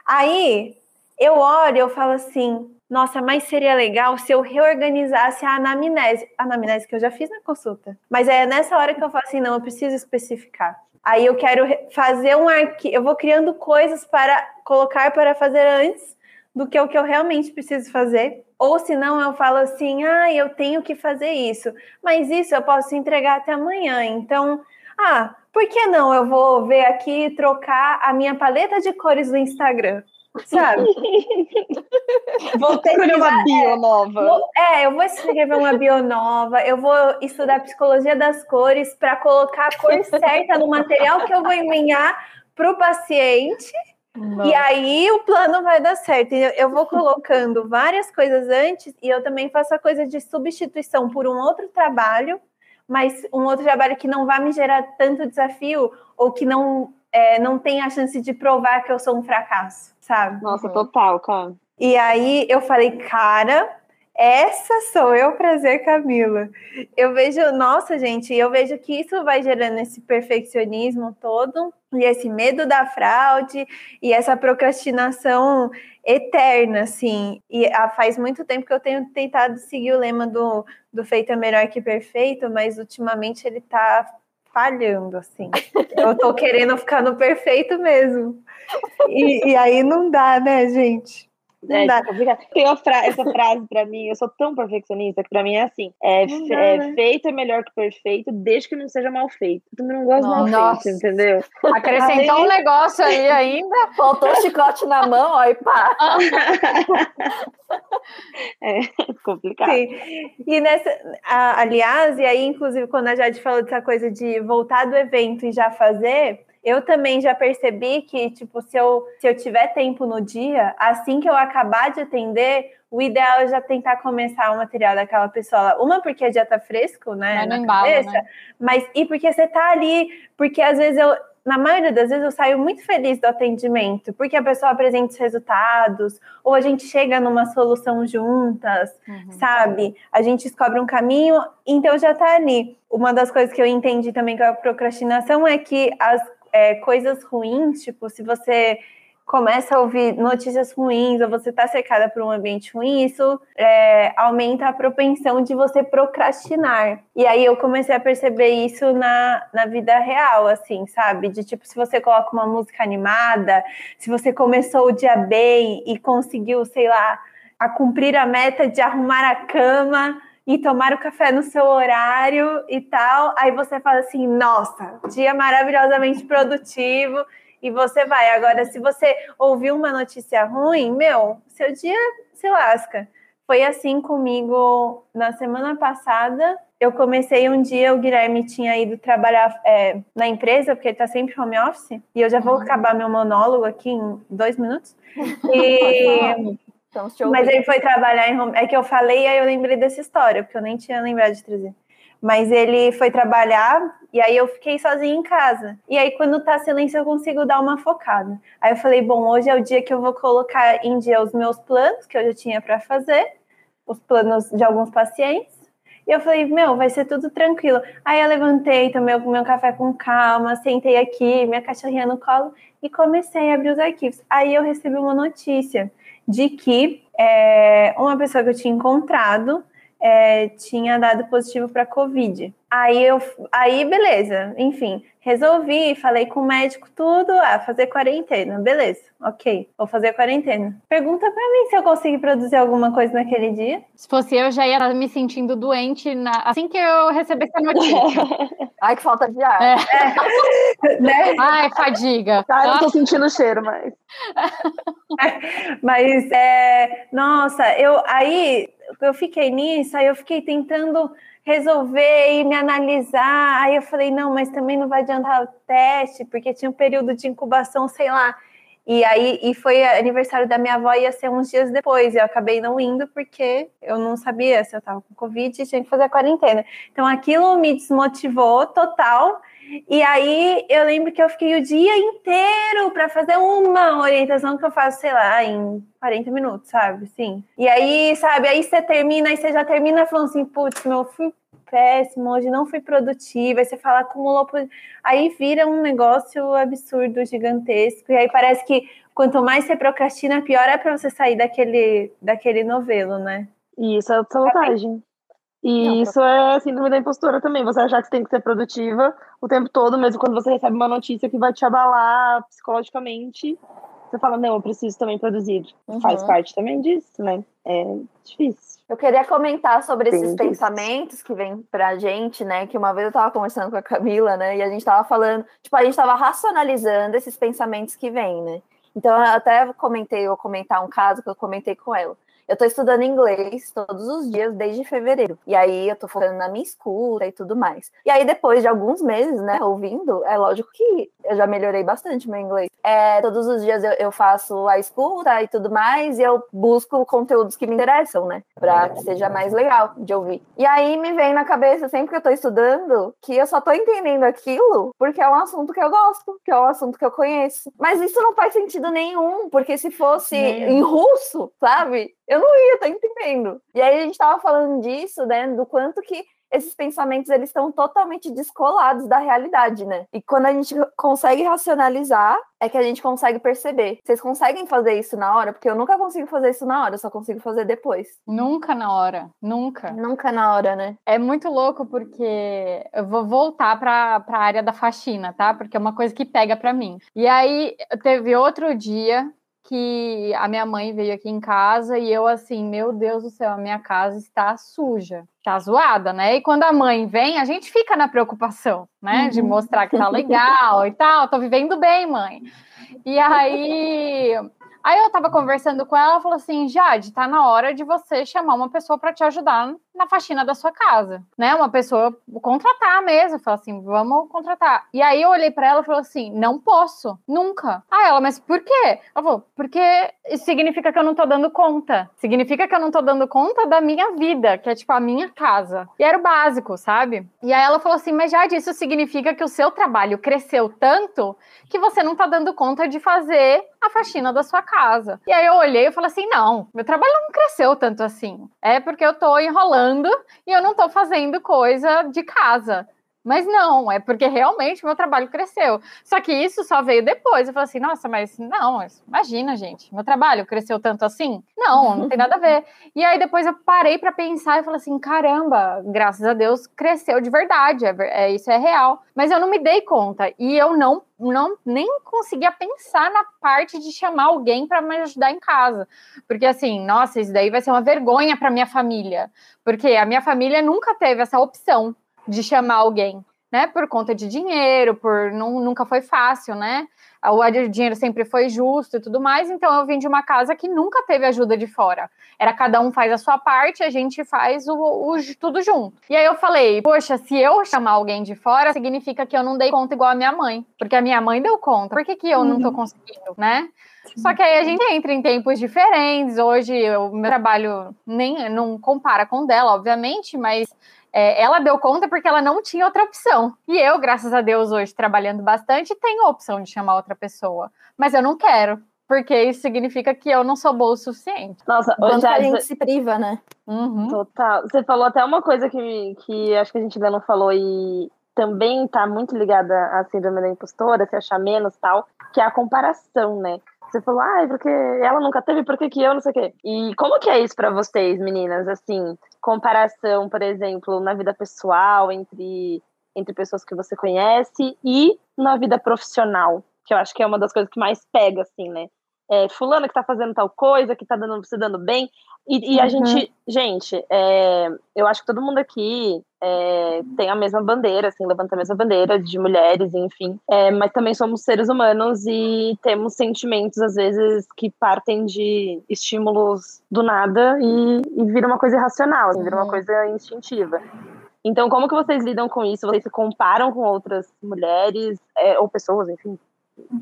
Aí eu olho eu falo assim, nossa, mas seria legal se eu reorganizasse a anamnese. A anamnese que eu já fiz na consulta. Mas é nessa hora que eu falo assim, não, eu preciso especificar. Aí eu quero fazer um arquivo, eu vou criando coisas para colocar para fazer antes do que o que eu realmente preciso fazer. Ou se não, eu falo assim, ah, eu tenho que fazer isso. Mas isso eu posso entregar até amanhã. Então, ah, por que não? Eu vou ver aqui trocar a minha paleta de cores do Instagram sabe? (laughs) vou ter que uma bio nova. Vou, é, eu vou escrever uma bio nova, eu vou estudar psicologia das cores para colocar a cor (laughs) certa no material que eu vou enviar para o paciente. Nossa. E aí o plano vai dar certo. Eu vou colocando várias coisas antes e eu também faço a coisa de substituição por um outro trabalho, mas um outro trabalho que não vai me gerar tanto desafio ou que não é, não tem a chance de provar que eu sou um fracasso, sabe? Nossa, total, cara. E aí eu falei, cara, essa sou eu, prazer, Camila. Eu vejo, nossa, gente, eu vejo que isso vai gerando esse perfeccionismo todo e esse medo da fraude e essa procrastinação eterna, assim. E ah, faz muito tempo que eu tenho tentado seguir o lema do, do feito é melhor que perfeito, mas ultimamente ele tá falhando, assim. Eu tô querendo ficar no perfeito mesmo. E, e aí não dá, né, gente? Não é, dá. Tem fra essa frase para mim, eu sou tão perfeccionista que para mim é assim: é, dá, é né? feito é melhor que perfeito, desde que não seja mal feito. Eu também não gosto de mal Nossa. feito, entendeu? Acrescentar um negócio aí ainda. Faltou o chicote na mão, ó, e pá. (laughs) é complicado. Sim. E nessa, a, aliás, e aí, inclusive, quando a Jade falou dessa coisa de voltar do evento e já fazer, eu também já percebi que, tipo, se eu, se eu tiver tempo no dia, assim que eu acabar de atender, o ideal é já tentar começar o material daquela pessoa. Uma, porque já tá fresco, né? Mas na embalo, cabeça, né? mas e porque você tá ali, porque às vezes eu na maioria das vezes eu saio muito feliz do atendimento, porque a pessoa apresenta os resultados, ou a gente chega numa solução juntas, uhum. sabe? A gente descobre um caminho, então já tá ali. Uma das coisas que eu entendi também com a procrastinação é que as é, coisas ruins, tipo, se você começa a ouvir notícias ruins ou você está cercada por um ambiente ruim, isso é, aumenta a propensão de você procrastinar. E aí eu comecei a perceber isso na, na vida real, assim, sabe? De tipo, se você coloca uma música animada, se você começou o dia bem e conseguiu, sei lá, a cumprir a meta de arrumar a cama e tomar o café no seu horário e tal, aí você fala assim, nossa, dia maravilhosamente produtivo e você vai. Agora, se você ouviu uma notícia ruim, meu, seu dia se lasca. Foi assim comigo na semana passada. Eu comecei um dia, o Guilherme tinha ido trabalhar é, na empresa, porque ele tá sempre home office, e eu já vou uhum. acabar meu monólogo aqui em dois minutos. (laughs) E... Mas ele foi trabalhar em home... É que eu falei e aí eu lembrei dessa história, porque eu nem tinha lembrado de trazer. Mas ele foi trabalhar e aí eu fiquei sozinha em casa. E aí, quando tá silêncio, eu consigo dar uma focada. Aí eu falei, bom, hoje é o dia que eu vou colocar em dia os meus planos que eu já tinha para fazer, os planos de alguns pacientes. E eu falei, meu, vai ser tudo tranquilo. Aí eu levantei, tomei o meu café com calma, sentei aqui, minha cachorrinha no colo e comecei a abrir os arquivos. Aí eu recebi uma notícia de que é, uma pessoa que eu tinha encontrado é, tinha dado positivo para Covid. Aí eu, aí beleza, enfim, resolvi, falei com o médico tudo, ah, fazer quarentena, beleza, ok, vou fazer quarentena. Pergunta para mim se eu consegui produzir alguma coisa naquele dia. Se fosse eu, já ia estar me sentindo doente na... assim que eu recebesse a notícia. (laughs) Ai, que falta de ar. É. É. (laughs) né? Ai, fadiga. Tá, eu tô sentindo o cheiro, mas. (laughs) mas, é, nossa, eu aí eu fiquei nisso, aí eu fiquei tentando resolver e me analisar. Aí eu falei, não, mas também não vai adiantar o teste, porque tinha um período de incubação, sei lá. E aí e foi aniversário da minha avó, ia ser uns dias depois. Eu acabei não indo porque eu não sabia se eu tava com Covid e tinha que fazer a quarentena. Então aquilo me desmotivou total. E aí eu lembro que eu fiquei o dia inteiro para fazer uma orientação que eu faço, sei lá, em 40 minutos, sabe? Sim. E aí, sabe, aí você termina, aí você já termina falando assim, putz, meu, fui péssimo, hoje não fui produtiva, aí você fala, acumulou. Aí vira um negócio absurdo, gigantesco. E aí parece que quanto mais você procrastina, pior é para você sair daquele, daquele novelo, né? Isso é sabotagem. E não, isso é síndrome da impostora também. Você achar que você tem que ser produtiva o tempo todo, mesmo quando você recebe uma notícia que vai te abalar psicologicamente. Você fala, não, eu preciso também produzir. Uhum. Faz parte também disso, né? É difícil. Eu queria comentar sobre esses pensamentos que vêm pra gente, né? Que uma vez eu tava conversando com a Camila, né? E a gente tava falando, tipo, a gente tava racionalizando esses pensamentos que vêm, né? Então, eu até comentei, eu comentar um caso que eu comentei com ela. Eu tô estudando inglês todos os dias desde fevereiro. E aí eu tô focando na minha escuta e tudo mais. E aí depois de alguns meses, né, ouvindo, é lógico que eu já melhorei bastante meu inglês. É, todos os dias eu, eu faço a escuta e tudo mais, e eu busco conteúdos que me interessam, né, pra que seja mais legal de ouvir. E aí me vem na cabeça, sempre que eu tô estudando, que eu só tô entendendo aquilo porque é um assunto que eu gosto, que é um assunto que eu conheço. Mas isso não faz sentido nenhum, porque se fosse em russo, sabe? eu não ia estar tá entendendo. E aí a gente estava falando disso, né, do quanto que esses pensamentos eles estão totalmente descolados da realidade, né? E quando a gente consegue racionalizar, é que a gente consegue perceber. Vocês conseguem fazer isso na hora? Porque eu nunca consigo fazer isso na hora, eu só consigo fazer depois. Nunca na hora, nunca. Nunca na hora, né? É muito louco porque eu vou voltar para a área da faxina, tá? Porque é uma coisa que pega para mim. E aí teve outro dia que a minha mãe veio aqui em casa e eu assim, meu Deus do céu, a minha casa está suja, está zoada, né? E quando a mãe vem, a gente fica na preocupação, né? Uhum. De mostrar que tá legal e tal, tô vivendo bem, mãe. E aí Aí eu tava conversando com ela, ela falou assim: Jade, tá na hora de você chamar uma pessoa para te ajudar na faxina da sua casa, né? Uma pessoa contratar mesmo, falar assim, vamos contratar. E aí eu olhei para ela e falei assim: não posso, nunca. Ah, ela, mas por quê? Ela falou: porque significa que eu não tô dando conta. Significa que eu não tô dando conta da minha vida, que é tipo a minha casa. E era o básico, sabe? E aí ela falou assim: mas Jade, isso significa que o seu trabalho cresceu tanto que você não tá dando conta de fazer a faxina da sua casa. E aí eu olhei e falei assim: não, meu trabalho não cresceu tanto assim. É porque eu tô enrolando e eu não tô fazendo coisa de casa. Mas não, é porque realmente meu trabalho cresceu. Só que isso só veio depois. Eu falei assim, nossa, mas não, imagina, gente, meu trabalho cresceu tanto assim? Não, não tem nada a ver. E aí depois eu parei para pensar e falei assim, caramba, graças a Deus cresceu de verdade, é, é, isso é real. Mas eu não me dei conta e eu não, não nem conseguia pensar na parte de chamar alguém para me ajudar em casa. Porque assim, nossa, isso daí vai ser uma vergonha para minha família. Porque a minha família nunca teve essa opção de chamar alguém, né? Por conta de dinheiro, por não, nunca foi fácil, né? O dinheiro sempre foi justo e tudo mais, então eu vim de uma casa que nunca teve ajuda de fora. Era cada um faz a sua parte, a gente faz o, o tudo junto. E aí eu falei, poxa, se eu chamar alguém de fora, significa que eu não dei conta igual a minha mãe. Porque a minha mãe deu conta. Por que, que eu não tô uhum. conseguindo, né? Só que aí a gente entra em tempos diferentes. Hoje o meu trabalho nem não compara com o dela, obviamente, mas é, ela deu conta porque ela não tinha outra opção. E eu, graças a Deus, hoje trabalhando bastante, tenho a opção de chamar outra pessoa. Mas eu não quero, porque isso significa que eu não sou boa o suficiente. Nossa, hoje a gente se priva, né? Uhum. Total. Você falou até uma coisa que, que acho que a gente ainda não falou e também está muito ligada à síndrome da impostora, se achar menos tal, que é a comparação, né? Você falou, ah, porque ela nunca teve, por que, que eu não sei o quê? E como que é isso para vocês, meninas? Assim, comparação, por exemplo, na vida pessoal, entre, entre pessoas que você conhece e na vida profissional, que eu acho que é uma das coisas que mais pega, assim, né? É, fulana que tá fazendo tal coisa, que tá dando, se dando bem, e, e a uhum. gente, gente, é, eu acho que todo mundo aqui é, tem a mesma bandeira, assim, levanta a mesma bandeira de mulheres, enfim. É, mas também somos seres humanos e temos sentimentos, às vezes, que partem de estímulos do nada e, e vira uma coisa irracional, assim, vira uma uhum. coisa instintiva. Então, como que vocês lidam com isso? Vocês se comparam com outras mulheres é, ou pessoas, enfim,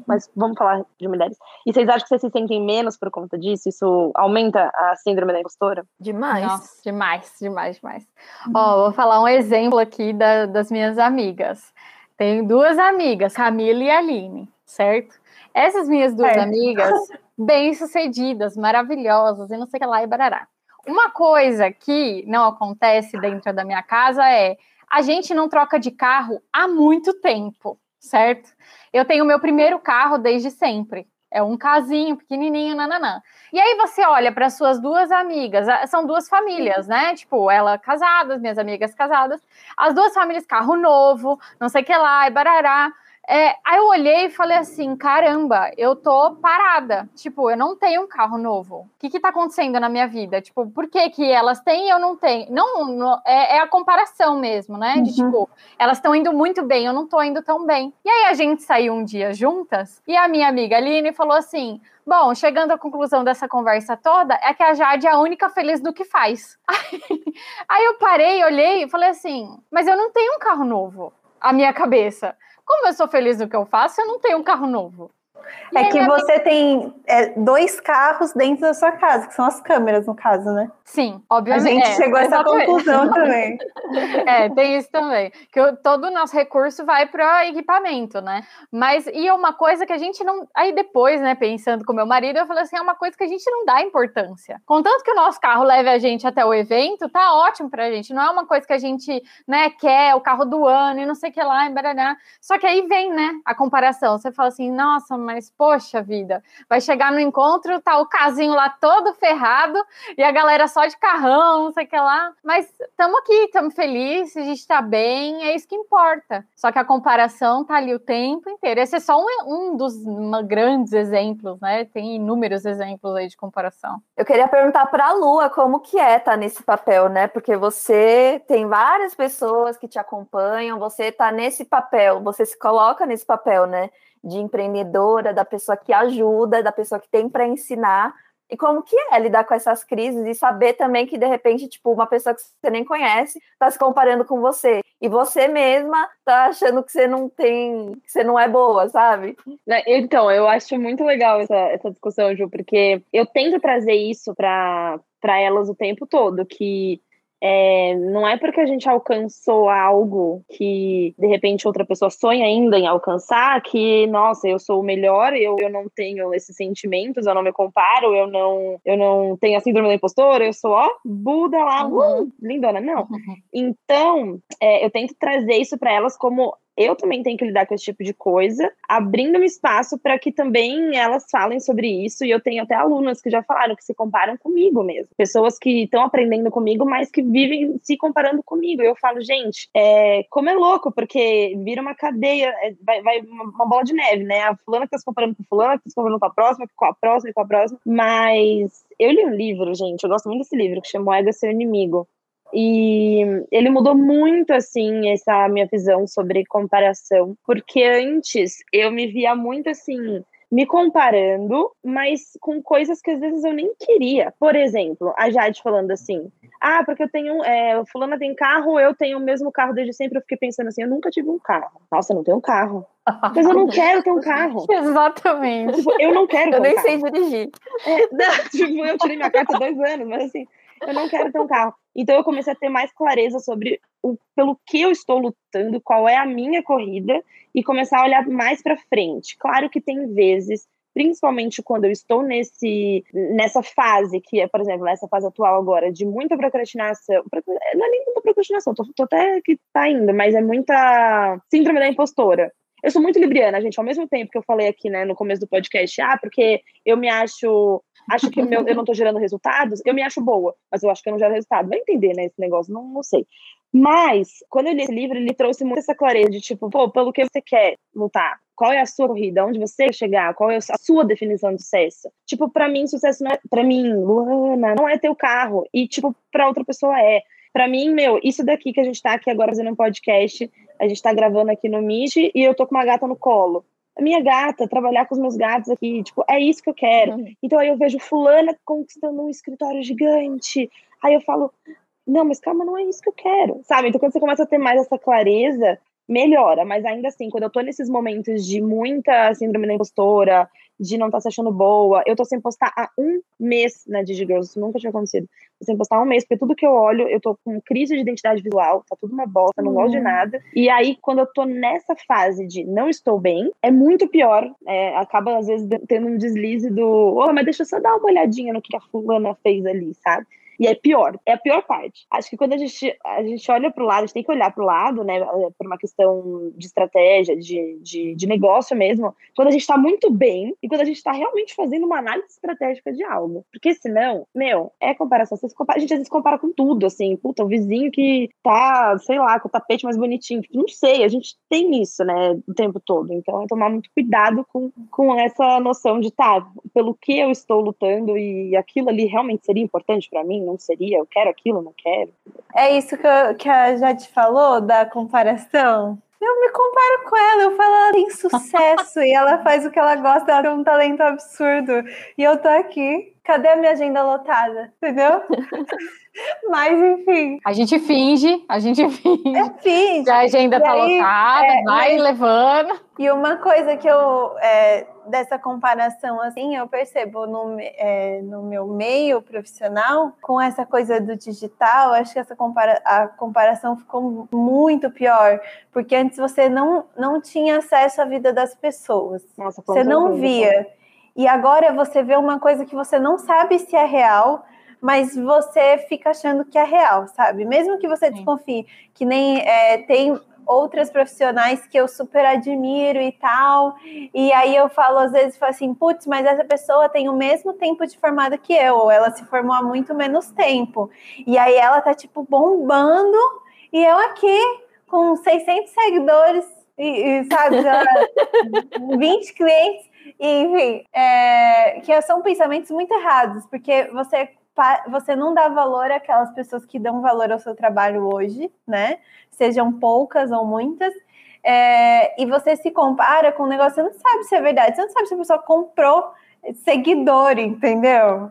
mas vamos falar de mulheres. E vocês acham que vocês se sentem menos por conta disso? Isso aumenta a síndrome da impostora? Demais. Nossa, demais, demais, demais. Uhum. Ó, vou falar um exemplo aqui da, das minhas amigas. Tenho duas amigas, Camila e Aline, certo? Essas minhas duas amigas, (laughs) bem-sucedidas, maravilhosas, e não sei o que lá e barará. Uma coisa que não acontece dentro da minha casa é a gente não troca de carro há muito tempo certo? Eu tenho meu primeiro carro desde sempre. É um casinho pequenininho, nananã. E aí você olha para suas duas amigas, são duas famílias, né? Tipo, ela casadas, minhas amigas casadas, as duas famílias, carro novo, não sei o que lá, e barará. É, aí eu olhei e falei assim: caramba, eu tô parada. Tipo, eu não tenho um carro novo. O que que tá acontecendo na minha vida? Tipo, por que que elas têm e eu não tenho? Não, não é, é, a comparação mesmo, né? De uhum. tipo, elas estão indo muito bem, eu não tô indo tão bem. E aí a gente saiu um dia juntas e a minha amiga Aline falou assim: Bom, chegando à conclusão dessa conversa toda, é que a Jade é a única feliz do que faz. (laughs) Aí, aí eu parei, olhei e falei assim: Mas eu não tenho um carro novo. A minha cabeça. Como eu sou feliz no que eu faço, eu não tenho um carro novo. É que você tem é, dois carros dentro da sua casa, que são as câmeras, no caso, né? Sim, obviamente. A gente é, chegou a essa conclusão (laughs) também. É, tem isso também. Que eu, todo o nosso recurso vai para equipamento, né? Mas, e é uma coisa que a gente não. Aí depois, né, pensando com meu marido, eu falei assim: é uma coisa que a gente não dá importância. Contanto que o nosso carro leve a gente até o evento, tá ótimo pra gente. Não é uma coisa que a gente, né, quer, o carro do ano e não sei o que lá, e barará. Só que aí vem, né, a comparação. Você fala assim, nossa, mas poxa vida, vai chegar no encontro, tá o casinho lá todo ferrado e a galera só de carrão, não sei o que lá. Mas estamos aqui, estamos felizes, a gente está bem, é isso que importa. Só que a comparação tá ali o tempo inteiro. Esse é só um, um dos grandes exemplos, né? Tem inúmeros exemplos aí de comparação. Eu queria perguntar para a Lua como que é estar tá nesse papel, né? Porque você tem várias pessoas que te acompanham, você tá nesse papel, você se coloca nesse papel, né? de da pessoa que ajuda, da pessoa que tem para ensinar, e como que é lidar com essas crises e saber também que de repente, tipo, uma pessoa que você nem conhece está se comparando com você e você mesma tá achando que você não tem, que você não é boa, sabe? Né, então, eu acho muito legal essa, essa discussão, Ju, porque eu tento trazer isso para elas o tempo todo, que é, não é porque a gente alcançou algo que de repente outra pessoa sonha ainda em alcançar que, nossa, eu sou o melhor, eu, eu não tenho esses sentimentos, eu não me comparo, eu não, eu não tenho a síndrome da impostora, eu sou, ó, Buda lá, uhum. uh, lindona. Não. Uhum. Então, é, eu tento trazer isso para elas como eu também tenho que lidar com esse tipo de coisa, abrindo um espaço para que também elas falem sobre isso. E eu tenho até alunas que já falaram que se comparam comigo mesmo. Pessoas que estão aprendendo comigo, mas que vivem se comparando comigo. E eu falo, gente, é, como é louco, porque vira uma cadeia, é, vai, vai uma bola de neve, né? A fulana que tá se comparando com fulana, que tá se comparando com a próxima, com a próxima, com a próxima. Mas eu li um livro, gente, eu gosto muito desse livro, que chama O Ego é Seu Inimigo. E ele mudou muito, assim, essa minha visão sobre comparação, porque antes eu me via muito assim, me comparando, mas com coisas que às vezes eu nem queria. Por exemplo, a Jade falando assim: ah, porque eu tenho. É, fulana tem carro, eu tenho o mesmo carro desde sempre. Eu fiquei pensando assim: eu nunca tive um carro. Nossa, eu não tenho um carro. Mas eu não (laughs) quero ter um carro. Exatamente. Tipo, eu não quero ter Eu nem um sei dirigir. É, (laughs) não, tipo, eu tirei minha carta há dois anos, mas assim, eu não quero ter um carro. Então eu comecei a ter mais clareza sobre o, pelo que eu estou lutando, qual é a minha corrida e começar a olhar mais para frente. Claro que tem vezes, principalmente quando eu estou nesse nessa fase que é, por exemplo, nessa fase atual agora de muita procrastinação, não é nem muita procrastinação, tô, tô até que tá indo, mas é muita síndrome da impostora. Eu sou muito libriana, gente, ao mesmo tempo que eu falei aqui, né, no começo do podcast, ah, porque eu me acho acho que meu, eu não estou gerando resultados, eu me acho boa, mas eu acho que eu não gero resultado. Vai entender, né, esse negócio, não, não sei. Mas, quando eu li esse livro, ele trouxe muito essa clareza de tipo, pô, pelo que você quer lutar? Qual é a sua corrida? Onde você quer chegar? Qual é a sua definição de sucesso? Tipo, para mim, sucesso não é. Pra mim, Luana, não é ter o carro. E, tipo, pra outra pessoa é. Pra mim, meu, isso daqui que a gente tá aqui agora fazendo um podcast, a gente tá gravando aqui no Meet e eu tô com uma gata no colo a minha gata, trabalhar com os meus gatos aqui, tipo, é isso que eu quero. Uhum. Então aí eu vejo fulana conquistando um escritório gigante. Aí eu falo, não, mas calma, não é isso que eu quero, sabe? Então quando você começa a ter mais essa clareza, melhora, mas ainda assim, quando eu tô nesses momentos de muita síndrome da impostora, de não estar tá se achando boa, eu tô sem postar há um mês na DigiGirls, isso nunca tinha acontecido. Tô sem postar há um mês, porque tudo que eu olho, eu tô com crise de identidade visual, tá tudo uma bosta, não gosto de uhum. nada. E aí, quando eu tô nessa fase de não estou bem, é muito pior. É, acaba, às vezes, tendo um deslize do, oh, mas deixa eu só dar uma olhadinha no que a fulana fez ali, sabe? E é pior, é a pior parte. Acho que quando a gente, a gente olha para o lado, a gente tem que olhar para o lado, né, por uma questão de estratégia, de, de, de negócio mesmo, quando a gente está muito bem e quando a gente está realmente fazendo uma análise estratégica de algo. Porque senão, meu, é comparação. Você compara, a gente às vezes compara com tudo, assim, puta, o vizinho que tá, sei lá, com o tapete mais bonitinho. Tipo, não sei, a gente tem isso, né, o tempo todo. Então é tomar muito cuidado com, com essa noção de, tá, pelo que eu estou lutando e aquilo ali realmente seria importante para mim não seria, eu quero aquilo, não quero. É isso que, eu, que a Jade falou da comparação. Eu me comparo com ela, eu falo, ela tem sucesso e ela faz o que ela gosta, ela tem um talento absurdo. E eu tô aqui, cadê a minha agenda lotada? Entendeu? (laughs) Mas enfim. A gente finge, a gente (laughs) finge. É finge. a agenda e tá aí, lotada, é, vai mas... levando. E uma coisa que eu, é, dessa comparação, assim, eu percebo no, é, no meu meio profissional, com essa coisa do digital, acho que essa compara a comparação ficou muito pior, porque antes você não, não tinha acesso à vida das pessoas. Nossa, você não via. E agora você vê uma coisa que você não sabe se é real, mas você fica achando que é real, sabe? Mesmo que você desconfie, que nem é, tem outras profissionais que eu super admiro e tal. E aí eu falo, às vezes, falo assim, putz, mas essa pessoa tem o mesmo tempo de formada que eu, ou ela se formou há muito menos tempo. E aí ela tá, tipo, bombando, e eu aqui, com 600 seguidores, e, e sabe, (laughs) 20 clientes, enfim, é, que são pensamentos muito errados, porque você você não dá valor àquelas pessoas que dão valor ao seu trabalho hoje, né? Sejam poucas ou muitas. é, e você se compara com um negócio, você não sabe se é verdade, você não sabe se a pessoa comprou seguidor, entendeu?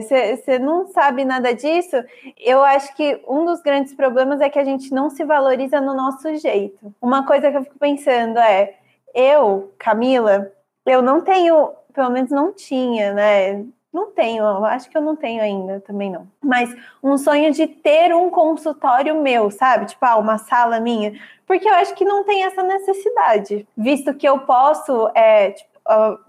Você é, não sabe nada disso. Eu acho que um dos grandes problemas é que a gente não se valoriza no nosso jeito. Uma coisa que eu fico pensando é: eu, Camila, eu não tenho, pelo menos não tinha, né? Não tenho, acho que eu não tenho ainda, também não. Mas um sonho de ter um consultório meu, sabe? Tipo, ah, uma sala minha. Porque eu acho que não tem essa necessidade. Visto que eu posso, é, tipo,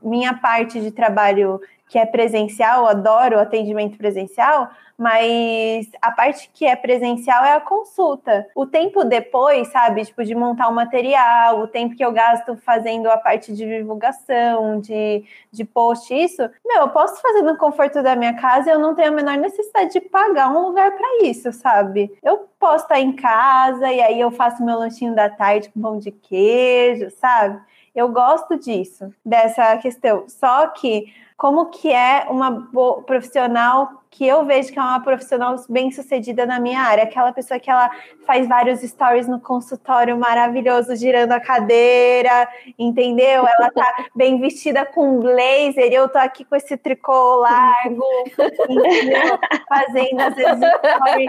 minha parte de trabalho que é presencial, adoro atendimento presencial, mas a parte que é presencial é a consulta. O tempo depois, sabe, tipo, de montar o material, o tempo que eu gasto fazendo a parte de divulgação, de, de post, isso, meu, eu posso fazer no conforto da minha casa eu não tenho a menor necessidade de pagar um lugar para isso, sabe? Eu posso estar em casa e aí eu faço meu lanchinho da tarde com pão de queijo, sabe? Eu gosto disso, dessa questão. Só que como que é uma profissional que eu vejo que é uma profissional bem sucedida na minha área, aquela pessoa que ela faz vários stories no consultório maravilhoso, girando a cadeira, entendeu? Ela tá (laughs) bem vestida com blazer, e eu tô aqui com esse tricô largo, entendeu? Fazendo às vezes story,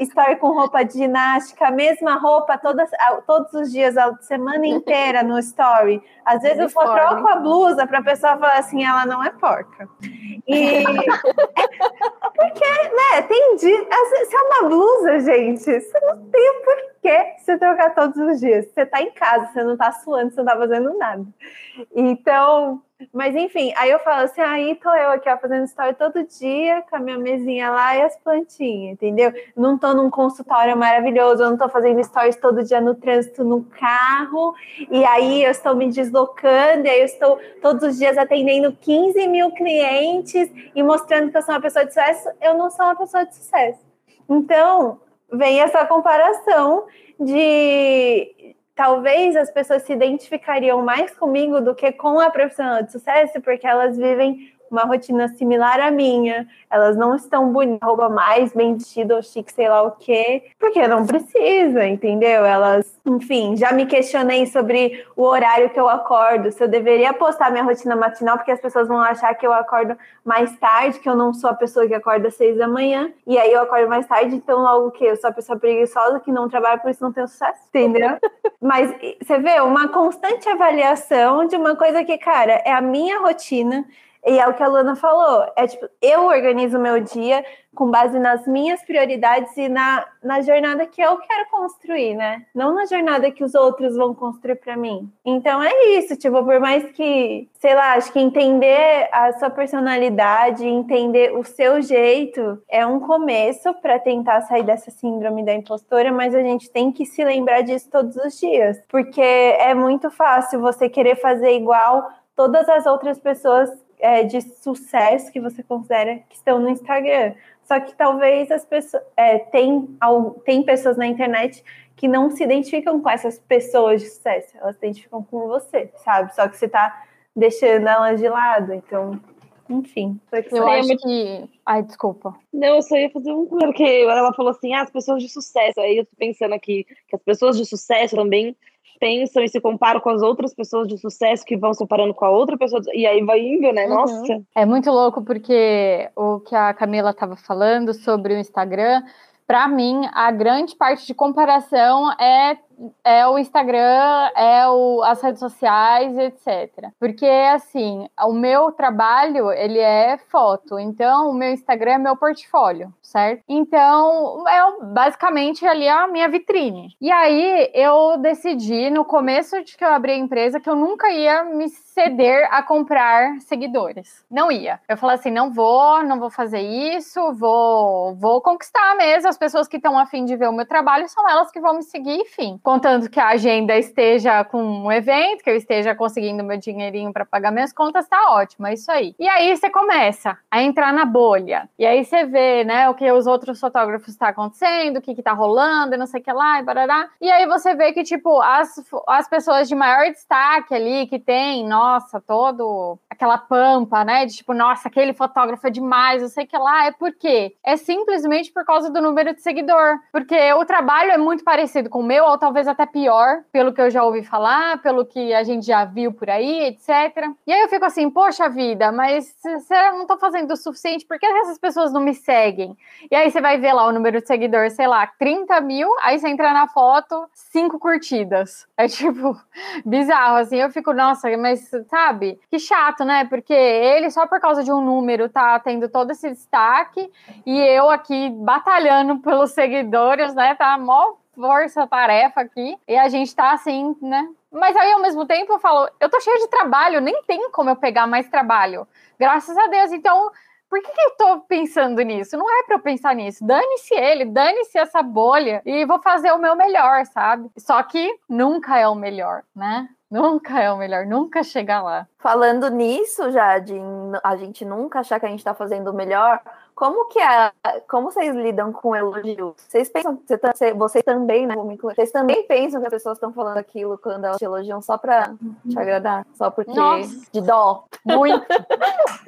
story com roupa de ginástica, a mesma roupa todas, todos os dias, a semana inteira no story. Às vezes eu só troco a blusa para a pessoa falar assim, ela não é porca. E (laughs) porque, né, tem. Se é uma blusa, gente, você não tem por que você trocar todos os dias. Você tá em casa, você não tá suando, você não tá fazendo nada. Então, mas enfim, aí eu falo assim, aí tô eu aqui ó, fazendo story todo dia com a minha mesinha lá e as plantinhas, entendeu? Não tô num consultório maravilhoso, eu não tô fazendo stories todo dia no trânsito, no carro, e aí eu estou me deslocando, e aí eu estou todos os dias atendendo 15 mil clientes e mostrando que eu sou uma pessoa de sucesso, eu não sou uma pessoa de sucesso. Então, vem essa comparação de talvez as pessoas se identificariam mais comigo do que com a profissional de sucesso, porque elas vivem uma rotina similar à minha, elas não estão bonitas, roupa mais bem vestida ou chique, sei lá o quê, porque não precisa, entendeu? Elas, enfim, já me questionei sobre o horário que eu acordo, se eu deveria postar minha rotina matinal, porque as pessoas vão achar que eu acordo mais tarde, que eu não sou a pessoa que acorda às seis da manhã, e aí eu acordo mais tarde, então logo que eu sou a pessoa preguiçosa que não trabalha, por isso não tenho sucesso, entendeu? (laughs) Mas você vê, uma constante avaliação de uma coisa que, cara, é a minha rotina, e é o que a Luana falou, é tipo, eu organizo meu dia com base nas minhas prioridades e na, na jornada que eu quero construir, né? Não na jornada que os outros vão construir para mim. Então é isso, tipo, por mais que, sei lá, acho que entender a sua personalidade, entender o seu jeito é um começo para tentar sair dessa síndrome da impostora, mas a gente tem que se lembrar disso todos os dias, porque é muito fácil você querer fazer igual todas as outras pessoas é, de sucesso que você considera que estão no Instagram. Só que talvez as pessoas é, tem, tem pessoas na internet que não se identificam com essas pessoas de sucesso, elas se identificam com você, sabe? Só que você está deixando elas de lado, então, enfim. Eu acho que. Ai, desculpa. Não, eu só ia fazer um porque ela falou assim: ah, as pessoas de sucesso. Aí eu tô pensando aqui que as pessoas de sucesso também pensam e se comparam com as outras pessoas de sucesso que vão se comparando com a outra pessoa, e aí vai indo, né? Uhum. Nossa. É muito louco porque o que a Camila estava falando sobre o Instagram, para mim, a grande parte de comparação é é o Instagram, é o, as redes sociais, etc. Porque, assim, o meu trabalho, ele é foto. Então, o meu Instagram é meu portfólio, certo? Então, é basicamente ali a minha vitrine. E aí, eu decidi, no começo de que eu abri a empresa, que eu nunca ia me ceder a comprar seguidores. Não ia. Eu falei assim, não vou, não vou fazer isso, vou, vou conquistar mesmo. As pessoas que estão afim de ver o meu trabalho são elas que vão me seguir, enfim contanto que a agenda esteja com um evento, que eu esteja conseguindo meu dinheirinho para pagar minhas contas, tá ótimo, é isso aí. E aí você começa a entrar na bolha. E aí você vê, né, o que os outros fotógrafos estão tá acontecendo, o que que tá rolando, e não sei o que lá, e barará. E aí você vê que, tipo, as, as pessoas de maior destaque ali, que tem, todo aquela pampa, né? De tipo, nossa, aquele fotógrafo é demais, eu sei que lá. É por quê? É simplesmente por causa do número de seguidor. Porque o trabalho é muito parecido com o meu, ou talvez até pior, pelo que eu já ouvi falar, pelo que a gente já viu por aí, etc. E aí eu fico assim, poxa vida, mas será que não tô fazendo o suficiente? Por que essas pessoas não me seguem? E aí você vai ver lá o número de seguidores, sei lá, 30 mil, aí você entra na foto, cinco curtidas. É tipo, (laughs) bizarro, assim. Eu fico, nossa, mas sabe? Que chato, né? Porque ele, só por causa de um número, tá tendo todo esse destaque e eu aqui batalhando (laughs) pelos seguidores, né? Tá mó força-tarefa aqui e a gente tá assim, né? Mas aí, ao mesmo tempo, eu falo, eu tô cheia de trabalho, nem tem como eu pegar mais trabalho. Graças a Deus. Então, por que, que eu tô pensando nisso? Não é para eu pensar nisso. Dane-se ele, dane-se essa bolha e vou fazer o meu melhor, sabe? Só que nunca é o melhor, né? Nunca é o melhor, nunca chega lá. Falando nisso, Jade, a gente nunca achar que a gente tá fazendo o melhor, como que é, como vocês lidam com elogios? Vocês pensam, você, tá, vocês também, né? Vocês também pensam que as pessoas estão falando aquilo quando elas te elogiam só pra te agradar? Só porque Nossa. de dó? Muito.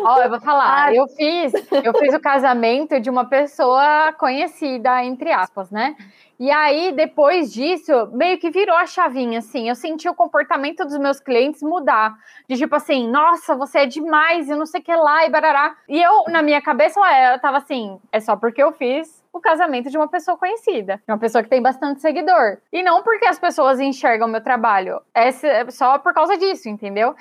Ó, eu vou falar, ah. eu fiz, eu fiz o casamento de uma pessoa conhecida, entre aspas, né? E aí, depois disso, meio que virou a chavinha, assim. Eu senti o comportamento dos meus clientes mudar. De tipo assim, nossa, você é demais, e não sei o que lá, e barará. E eu, na minha cabeça, eu tava assim, é só porque eu fiz o casamento de uma pessoa conhecida, de uma pessoa que tem bastante seguidor. E não porque as pessoas enxergam meu trabalho. É só por causa disso, entendeu?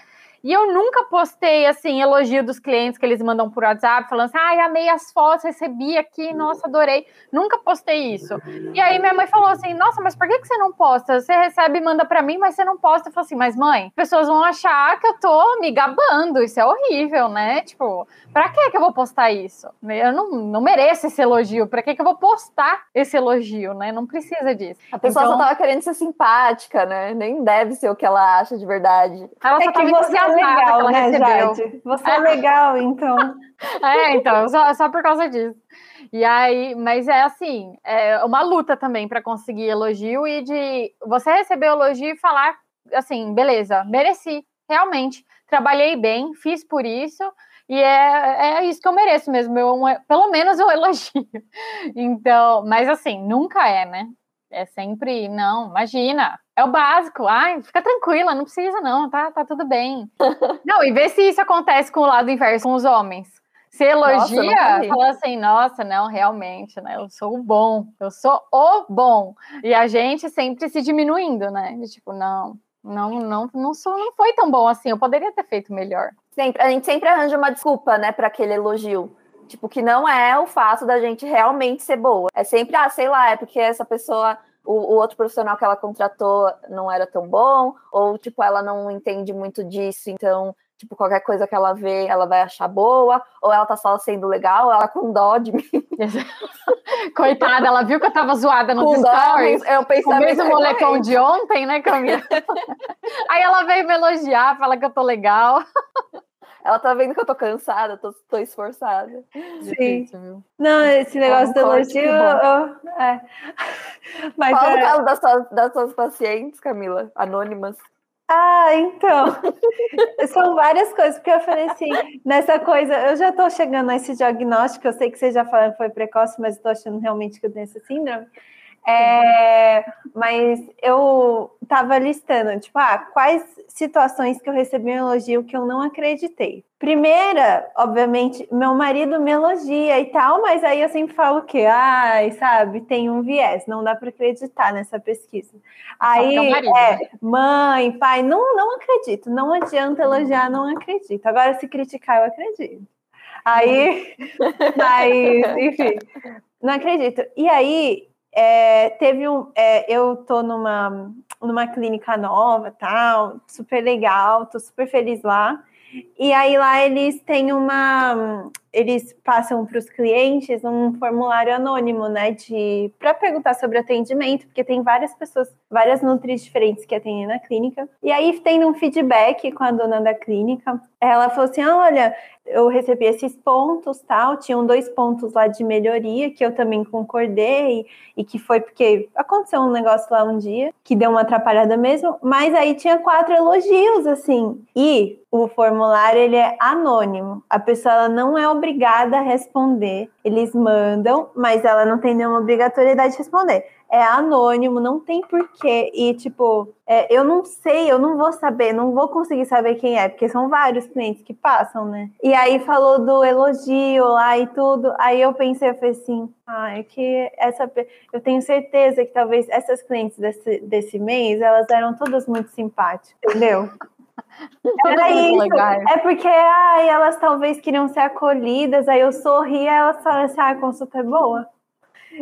E eu nunca postei, assim, elogio dos clientes que eles mandam por WhatsApp, falando assim, ai, amei as fotos, recebi aqui, nossa, adorei. Nunca postei isso. E aí minha mãe falou assim, nossa, mas por que, que você não posta? Você recebe e manda para mim, mas você não posta. Eu falei assim, mas mãe, pessoas vão achar que eu tô me gabando, isso é horrível, né? Tipo, pra que que eu vou postar isso? Eu não, não mereço esse elogio, pra que que eu vou postar esse elogio, né? Não precisa disso. A pessoa então... só tava querendo ser simpática, né? Nem deve ser o que ela acha de verdade. Ela é só tava entusiasmada legal, né, recebeu. Jade? Você é legal, então. (laughs) é, então, só, só por causa disso. E aí, mas é assim, é uma luta também para conseguir elogio e de você receber elogio e falar assim, beleza, mereci, realmente, trabalhei bem, fiz por isso, e é, é isso que eu mereço mesmo, eu, um, pelo menos um (laughs) elogio. Então, mas assim, nunca é, né? É sempre, não, imagina, é o básico. Ai, fica tranquila, não precisa não, tá, tá tudo bem. (laughs) não, e vê se isso acontece com o lado inverso, com os homens. Se elogia, nossa, fala assim, nossa, não, realmente, né? Eu sou o bom, eu sou o bom. E a gente sempre se diminuindo, né? De, tipo, não, não, não, não, sou, não foi tão bom assim, eu poderia ter feito melhor. Sempre, a gente sempre arranja uma desculpa, né, para aquele elogio. Tipo, que não é o fato da gente realmente ser boa. É sempre, ah, sei lá, é porque essa pessoa o, o, outro profissional que ela contratou não era tão bom, ou tipo, ela não entende muito disso, então, tipo, qualquer coisa que ela vê, ela vai achar boa, ou ela tá só sendo legal, ela com dó de mim. (laughs) Coitada, ela viu que eu tava zoada no stories. É o pensamento. O mesmo molecão de ontem, né, Camila? (laughs) Aí ela veio me elogiar, fala que eu tô legal. Ela tá vendo que eu tô cansada, tô, tô esforçada. Sim. Não, esse negócio do elogio. Eu, é. (laughs) Mas Fala é... caso das suas, das suas pacientes, Camila, anônimas. Ah, então. (laughs) São várias coisas, porque eu falei assim, nessa coisa, eu já tô chegando a esse diagnóstico, eu sei que vocês já falaram que foi precoce, mas eu tô achando realmente que eu tenho essa síndrome. É, mas eu estava listando, tipo, ah, quais situações que eu recebi um elogio que eu não acreditei. Primeira, obviamente, meu marido me elogia e tal, mas aí eu sempre falo que, ai, sabe, tem um viés, não dá para acreditar nessa pesquisa. Aí, marido, é, né? mãe, pai, não, não acredito, não adianta elogiar, não acredito. Agora, se criticar, eu acredito. Aí, mas, (laughs) enfim, não acredito. E aí, é, teve um. É, eu tô numa, numa clínica nova, tal, super legal, tô super feliz lá. E aí lá eles têm uma. Eles passam para os clientes um formulário anônimo, né, de para perguntar sobre atendimento, porque tem várias pessoas, várias nutris diferentes que atendem na clínica. E aí tem um feedback com a dona da clínica. Ela falou assim: "Olha, eu recebi esses pontos, tal, tinham dois pontos lá de melhoria que eu também concordei e que foi porque aconteceu um negócio lá um dia que deu uma atrapalhada mesmo, mas aí tinha quatro elogios assim. E o formulário ele é anônimo. A pessoa ela não é obrigada a responder. Eles mandam, mas ela não tem nenhuma obrigatoriedade de responder é anônimo, não tem porquê. E, tipo, é, eu não sei, eu não vou saber, não vou conseguir saber quem é, porque são vários clientes que passam, né? E aí falou do elogio lá e tudo. Aí eu pensei, eu falei assim, ah, é que essa. Eu tenho certeza que talvez essas clientes desse, desse mês, elas eram todas muito simpáticas, entendeu? Era isso. É porque ai, elas talvez queriam ser acolhidas, aí eu sorri, elas falaram assim: ah, a consulta é boa.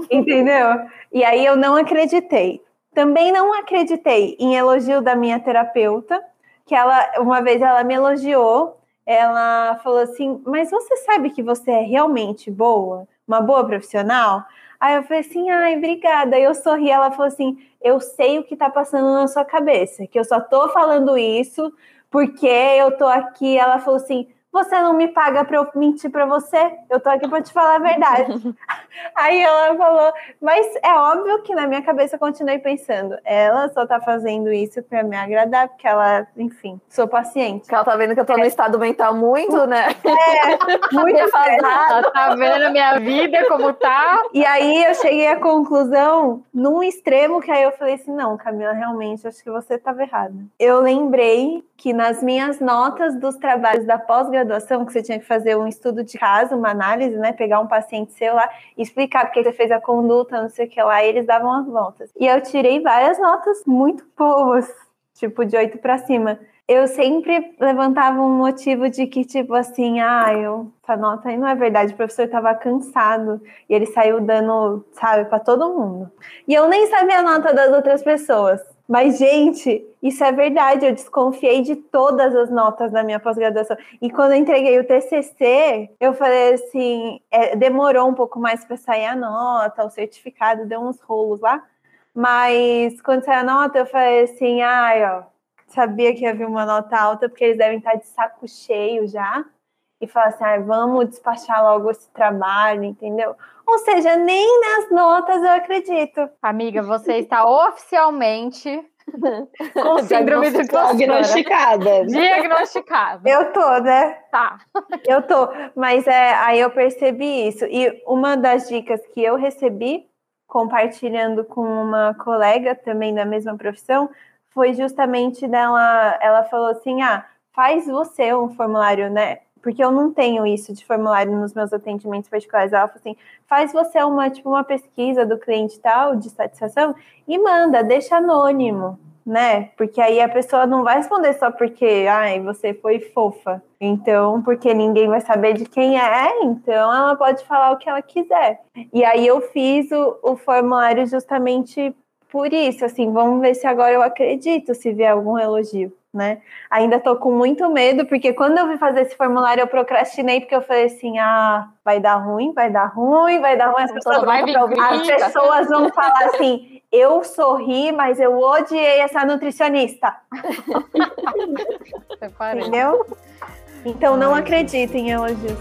Entendeu? E aí eu não acreditei. Também não acreditei em elogio da minha terapeuta, que ela uma vez ela me elogiou, ela falou assim: "Mas você sabe que você é realmente boa, uma boa profissional?" Aí eu falei assim: "Ai, obrigada". Eu sorri, ela falou assim: "Eu sei o que tá passando na sua cabeça, que eu só tô falando isso porque eu tô aqui". Ela falou assim: você não me paga para eu mentir para você? Eu tô aqui para te falar a verdade. (laughs) Aí ela falou, mas é óbvio que na minha cabeça eu continuei pensando, ela só tá fazendo isso para me agradar, porque ela, enfim, sou paciente. Porque ela tá vendo que eu tô é. no estado mental muito, né? É, muito (laughs) Ela tá vendo minha vida como tá. E aí eu cheguei à conclusão, num extremo, que aí eu falei assim, não, Camila, realmente, acho que você tava errada. Eu lembrei que nas minhas notas dos trabalhos da pós-graduação, que você tinha que fazer um estudo de caso, uma análise, né? Pegar um paciente seu lá e explicar porque você fez a conduta, não sei o que lá, e eles davam as voltas. E eu tirei várias notas muito boas, tipo de oito para cima. Eu sempre levantava um motivo de que, tipo assim, ah, eu, essa nota aí não é verdade, o professor estava cansado e ele saiu dando, sabe, para todo mundo. E eu nem sabia a nota das outras pessoas. Mas, gente, isso é verdade. Eu desconfiei de todas as notas da minha pós-graduação. E quando eu entreguei o TCC, eu falei assim: é, demorou um pouco mais para sair a nota, o certificado, deu uns rolos lá. Mas quando saiu a nota, eu falei assim: ai, ó, sabia que havia uma nota alta, porque eles devem estar de saco cheio já. E falar assim: ah, vamos despachar logo esse trabalho, entendeu? Ou seja, nem nas notas eu acredito. Amiga, você está oficialmente (laughs) com síndrome do Diagnosticada. Diagnosticada. Eu tô, né? Tá. Eu tô. Mas é, aí eu percebi isso. E uma das dicas que eu recebi, compartilhando com uma colega também da mesma profissão, foi justamente dela. Ela falou assim: ah, faz você um formulário, né? Porque eu não tenho isso de formulário nos meus atendimentos particulares. Ela falou assim: faz você uma, tipo, uma pesquisa do cliente tal, de satisfação, e manda, deixa anônimo, né? Porque aí a pessoa não vai responder só porque, ai, você foi fofa. Então, porque ninguém vai saber de quem é, então ela pode falar o que ela quiser. E aí eu fiz o, o formulário justamente por isso, assim, vamos ver se agora eu acredito se vier algum elogio né? Ainda tô com muito medo, porque quando eu fui fazer esse formulário, eu procrastinei, porque eu falei assim: ah, vai dar ruim, vai dar ruim, vai dar ruim. As pessoas, vai vão, as pessoas vão falar assim: eu sorri, mas eu odiei essa nutricionista. (laughs) Entendeu? Então não acredito em elogios.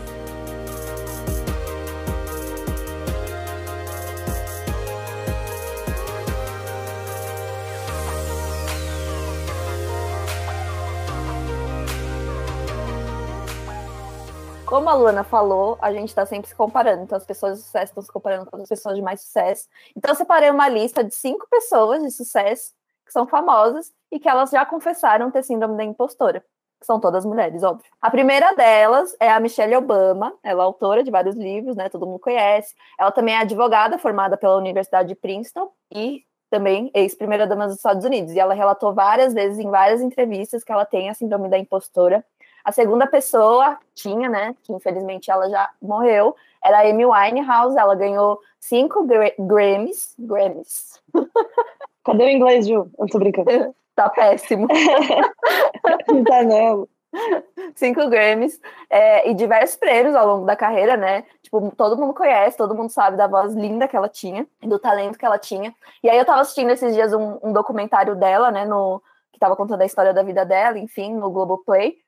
Como a Luana falou, a gente está sempre se comparando. Então, as pessoas de sucesso estão se comparando com as pessoas de mais sucesso. Então, eu separei uma lista de cinco pessoas de sucesso que são famosas e que elas já confessaram ter síndrome da impostora. Que são todas mulheres, óbvio. A primeira delas é a Michelle Obama. Ela é autora de vários livros, né? Todo mundo conhece. Ela também é advogada formada pela Universidade de Princeton e também ex-primeira-dama dos Estados Unidos. E ela relatou várias vezes, em várias entrevistas, que ela tem a síndrome da impostora a segunda pessoa tinha, né, que infelizmente ela já morreu, era a Amy Winehouse, ela ganhou cinco Grammys. Grammys. (laughs) Cadê o inglês, Ju? Eu tô brincando. (laughs) tá péssimo. (laughs) tá não. cinco Grammys é, e diversos prêmios ao longo da carreira, né? Tipo, todo mundo conhece, todo mundo sabe da voz linda que ela tinha, do talento que ela tinha. E aí eu tava assistindo esses dias um, um documentário dela, né? No, que tava contando a história da vida dela, enfim, no Globoplay.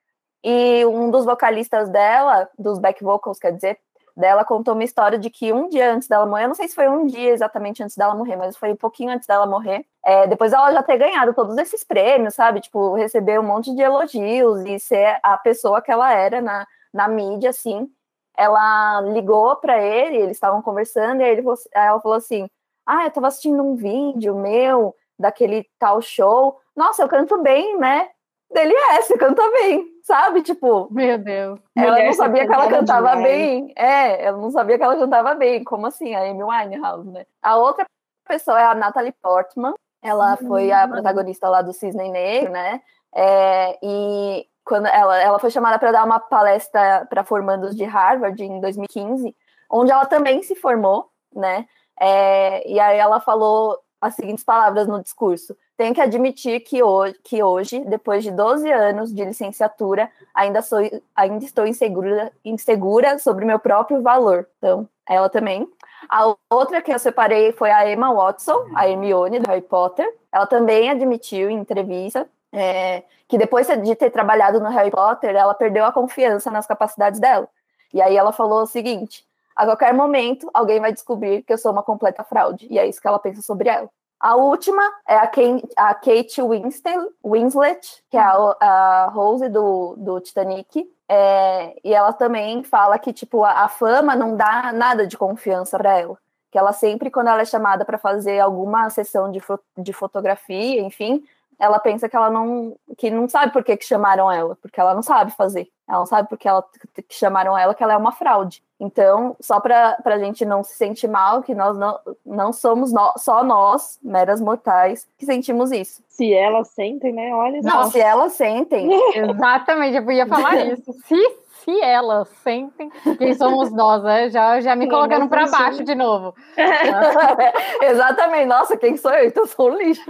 E um dos vocalistas dela, dos back vocals, quer dizer, dela contou uma história de que um dia antes dela morrer, eu não sei se foi um dia exatamente antes dela morrer, mas foi um pouquinho antes dela morrer, é, depois ela já ter ganhado todos esses prêmios, sabe? Tipo, receber um monte de elogios e ser a pessoa que ela era na, na mídia, assim. Ela ligou para ele, eles estavam conversando, e ele, ela falou assim: Ah, eu tava assistindo um vídeo meu daquele tal show. Nossa, eu canto bem, né? Dele é, você canta bem, sabe? Tipo. Meu Deus. Ela Mulher não sabia que ela cantava demais. bem. É, ela não sabia que ela cantava bem. Como assim? A Amy Winehouse, né? A outra pessoa é a Natalie Portman. Ela uhum. foi a protagonista lá do Cisne Negro, né? É, e quando ela, ela foi chamada para dar uma palestra para formandos de Harvard em 2015, onde ela também se formou, né? É, e aí ela falou as seguintes palavras no discurso: tenho que admitir que hoje, que hoje, depois de 12 anos de licenciatura, ainda, sou, ainda estou insegura, insegura sobre meu próprio valor. Então, ela também. A outra que eu separei foi a Emma Watson, a Hermione do Harry Potter. Ela também admitiu em entrevista é, que depois de ter trabalhado no Harry Potter, ela perdeu a confiança nas capacidades dela. E aí ela falou o seguinte: a qualquer momento, alguém vai descobrir que eu sou uma completa fraude. E é isso que ela pensa sobre ela. A última é a, Kate, a Kate Winslet, Winslet, que é a, a Rose do, do Titanic. É, e ela também fala que tipo a, a fama não dá nada de confiança para ela. Que ela sempre, quando ela é chamada para fazer alguma sessão de, de fotografia, enfim, ela pensa que ela não que não sabe por que, que chamaram ela, porque ela não sabe fazer. Ela não sabe porque ela que chamaram ela que ela é uma fraude. Então, só para a gente não se sentir mal, que nós não, não somos no, só nós, meras mortais, que sentimos isso. Se elas sentem, né? Olha Não, só. se elas sentem. (laughs) Exatamente, eu ia falar (laughs) isso. Se, se elas sentem, quem somos nós, né? Já, já me colocando para baixo de novo. (laughs) Exatamente. Nossa, quem sou eu? Então eu sou um lixo.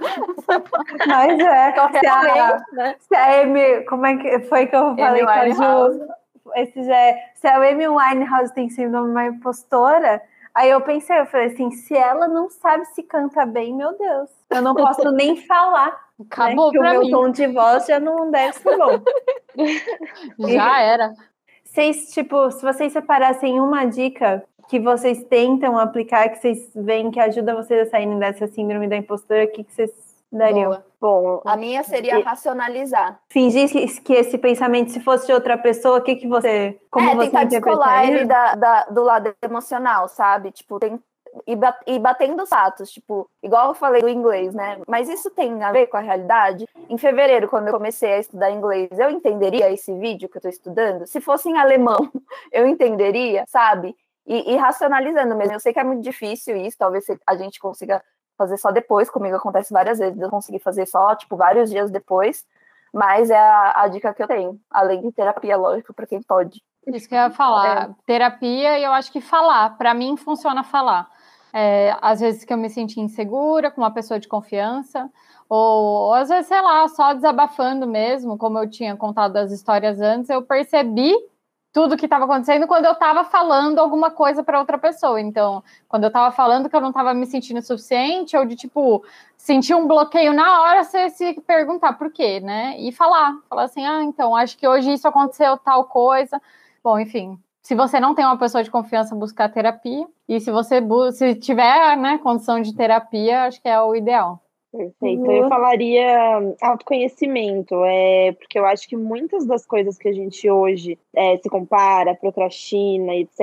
Mas é, se a, né? se a Amy, como é que foi que eu falei com a Ju? Esse já é, se a Amy Winehouse tem sido uma impostora, aí eu pensei, eu falei assim, se ela não sabe se canta bem, meu Deus, eu não posso nem (laughs) falar. Né, Acabou né, que o meu mim. tom de voz já não deve ser bom. (laughs) já era. Vocês, tipo, se vocês separassem uma dica que vocês tentam aplicar, que vocês veem que ajuda vocês a saírem dessa síndrome da impostora, o que, que vocês Boa. Bom, a minha seria racionalizar. Fingir que esse pensamento, se fosse de outra pessoa, o que, que você. Como é, você tentar descolar ele da, da, do lado emocional, sabe? Tipo, tem, e, batendo os fatos, tipo, igual eu falei do inglês, né? Mas isso tem a ver com a realidade? Em fevereiro, quando eu comecei a estudar inglês, eu entenderia esse vídeo que eu tô estudando? Se fosse em alemão, (laughs) eu entenderia, sabe? E, e racionalizando mesmo. Eu sei que é muito difícil isso, talvez a gente consiga fazer só depois. Comigo acontece várias vezes, eu consegui fazer só, tipo, vários dias depois. Mas é a, a dica que eu tenho, além de terapia, lógico, para quem pode. Isso que eu ia falar. É. Terapia e eu acho que falar. Para mim, funciona falar. É, às vezes que eu me senti insegura com uma pessoa de confiança, ou, ou às vezes, sei lá, só desabafando mesmo, como eu tinha contado as histórias antes, eu percebi tudo que estava acontecendo quando eu estava falando alguma coisa para outra pessoa. Então, quando eu estava falando que eu não estava me sentindo suficiente, ou de tipo, sentir um bloqueio na hora, você se perguntar por quê, né? E falar, falar assim, ah, então, acho que hoje isso aconteceu tal coisa. Bom, enfim, se você não tem uma pessoa de confiança, buscar terapia. E se você se tiver, né, condição de terapia, acho que é o ideal. Perfeito. Uhum. Eu falaria autoconhecimento, é, porque eu acho que muitas das coisas que a gente hoje é, se compara, procrastina, etc.,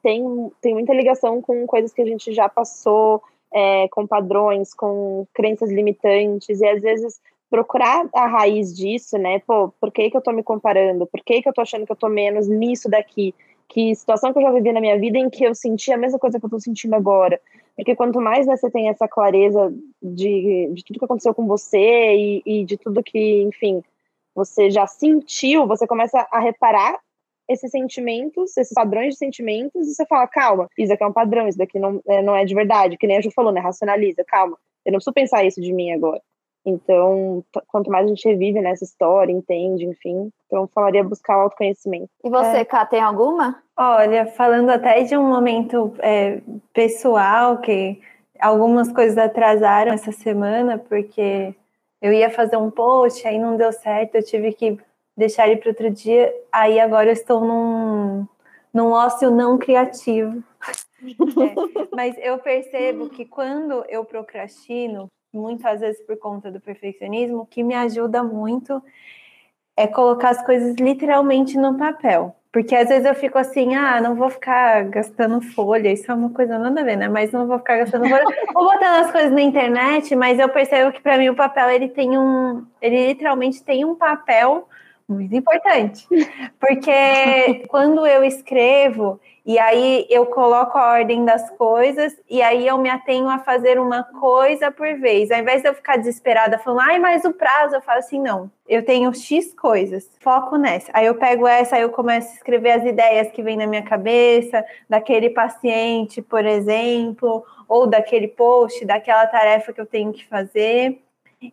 tem, tem muita ligação com coisas que a gente já passou, é, com padrões, com crenças limitantes, e às vezes procurar a raiz disso, né? Pô, por que, que eu tô me comparando? Por que, que eu tô achando que eu tô menos nisso daqui? Que situação que eu já vivi na minha vida em que eu senti a mesma coisa que eu tô sentindo agora? Porque quanto mais né, você tem essa clareza de, de tudo que aconteceu com você e, e de tudo que, enfim, você já sentiu, você começa a reparar esses sentimentos, esses padrões de sentimentos, e você fala, calma, isso aqui é um padrão, isso daqui não, é, não é de verdade, que nem a Ju falou, né? Racionaliza, calma. Eu não preciso pensar isso de mim agora. Então, quanto mais a gente revive nessa história, entende, enfim, então falaria buscar o autoconhecimento. E você, é. Ká, tem alguma? Olha, falando até de um momento é, pessoal, que algumas coisas atrasaram essa semana, porque eu ia fazer um post, aí não deu certo, eu tive que deixar ele para outro dia, aí agora eu estou num, num ócio não criativo. (laughs) É, mas eu percebo que quando eu procrastino, muitas vezes por conta do perfeccionismo, que me ajuda muito é colocar as coisas literalmente no papel. Porque às vezes eu fico assim, ah, não vou ficar gastando folha, isso é uma coisa nada a ver, né? Mas não vou ficar gastando folha. (laughs) vou botando as coisas na internet, mas eu percebo que para mim o papel ele tem um, ele literalmente tem um papel muito importante. Porque quando eu escrevo, e aí eu coloco a ordem das coisas e aí eu me atenho a fazer uma coisa por vez. Ao invés de eu ficar desesperada falando, ai, mas o prazo, eu falo assim, não. Eu tenho X coisas, foco nessa. Aí eu pego essa, aí eu começo a escrever as ideias que vêm na minha cabeça, daquele paciente, por exemplo, ou daquele post, daquela tarefa que eu tenho que fazer.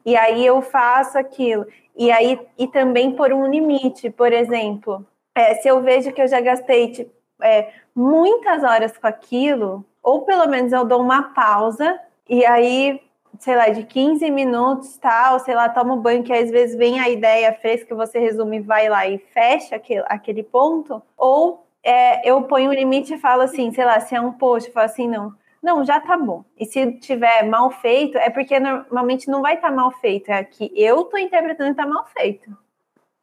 E aí eu faço aquilo. E aí, e também por um limite, por exemplo, é, se eu vejo que eu já gastei tipo, é, muitas horas com aquilo, ou pelo menos eu dou uma pausa e aí, sei lá, de 15 minutos, tal, sei lá, tomo banho, que às vezes vem a ideia fresca, você resume, vai lá e fecha aquele, aquele ponto, ou é, eu ponho um limite e falo assim, sei lá, se é um post, eu falo assim, não, não, já tá bom. E se tiver mal feito, é porque normalmente não vai estar tá mal feito, é que eu tô interpretando que tá mal feito.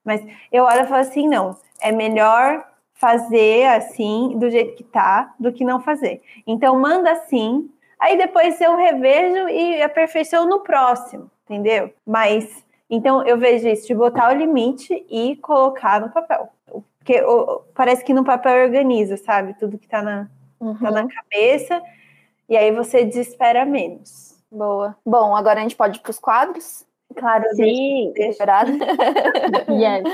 Mas eu olho e falo assim, não, é melhor fazer assim, do jeito que tá, do que não fazer. Então, manda assim, aí depois eu revejo e aperfeiçoo no próximo, entendeu? Mas, então, eu vejo isso, de botar o limite e colocar no papel. Porque parece que no papel organiza, sabe? Tudo que tá na, uhum. tá na uhum. cabeça, e aí você desespera menos. Boa. Bom, agora a gente pode ir para os quadros? Claro, sim. Esperado. (laughs) yes.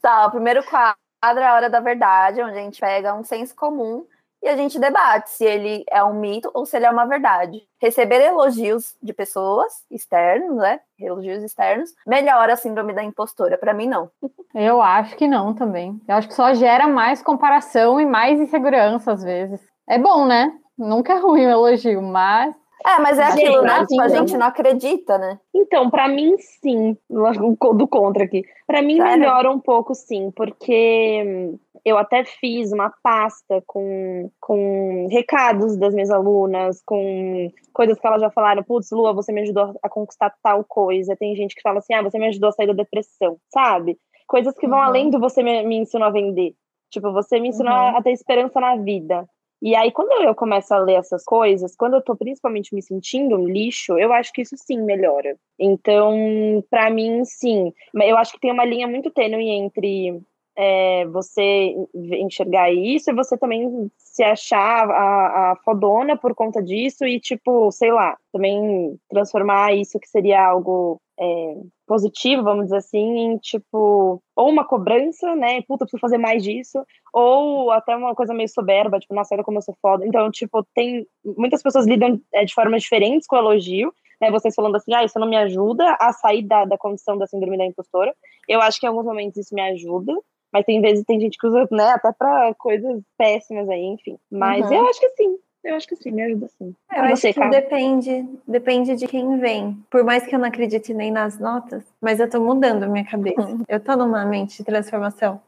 Tá, o primeiro quadro quadro é a hora da verdade, onde a gente pega um senso comum e a gente debate se ele é um mito ou se ele é uma verdade. Receber elogios de pessoas externos, né? Elogios externos, melhora a síndrome da impostora. Para mim, não. Eu acho que não também. Eu acho que só gera mais comparação e mais insegurança às vezes. É bom, né? Nunca é ruim o elogio, mas é, mas é aquilo, né? Tipo, a gente não acredita, né? Então, para mim, sim. Do contra aqui. Para mim, Sério? melhora um pouco, sim, porque eu até fiz uma pasta com, com recados das minhas alunas, com coisas que elas já falaram. Putz, Lua, você me ajudou a conquistar tal coisa. Tem gente que fala assim, ah, você me ajudou a sair da depressão, sabe? Coisas que vão uhum. além do você me, me ensinou a vender. Tipo, você me ensinou uhum. a ter esperança na vida. E aí, quando eu começo a ler essas coisas, quando eu tô principalmente me sentindo um lixo, eu acho que isso sim melhora. Então, para mim, sim. Eu acho que tem uma linha muito tênue entre é, você enxergar isso e você também se achar a, a fodona por conta disso e, tipo, sei lá, também transformar isso que seria algo é, positivo, vamos dizer assim, em tipo, ou uma cobrança, né? Puta, preciso fazer mais disso, ou até uma coisa meio soberba, tipo, nossa, olha como eu sou foda. Então, tipo, tem. Muitas pessoas lidam é, de formas diferentes com o elogio, né? Vocês falando assim, ah, isso não me ajuda a sair da, da condição da síndrome da impostora. Eu acho que em alguns momentos isso me ajuda, mas tem vezes tem gente que usa, né, até pra coisas péssimas aí, enfim. Mas uhum. eu acho que sim, eu acho que sim, me ajuda sim. Eu acho você, que depende, depende de quem vem. Por mais que eu não acredite nem nas notas, mas eu tô mudando a minha cabeça. Uhum. Eu tô numa mente de transformação.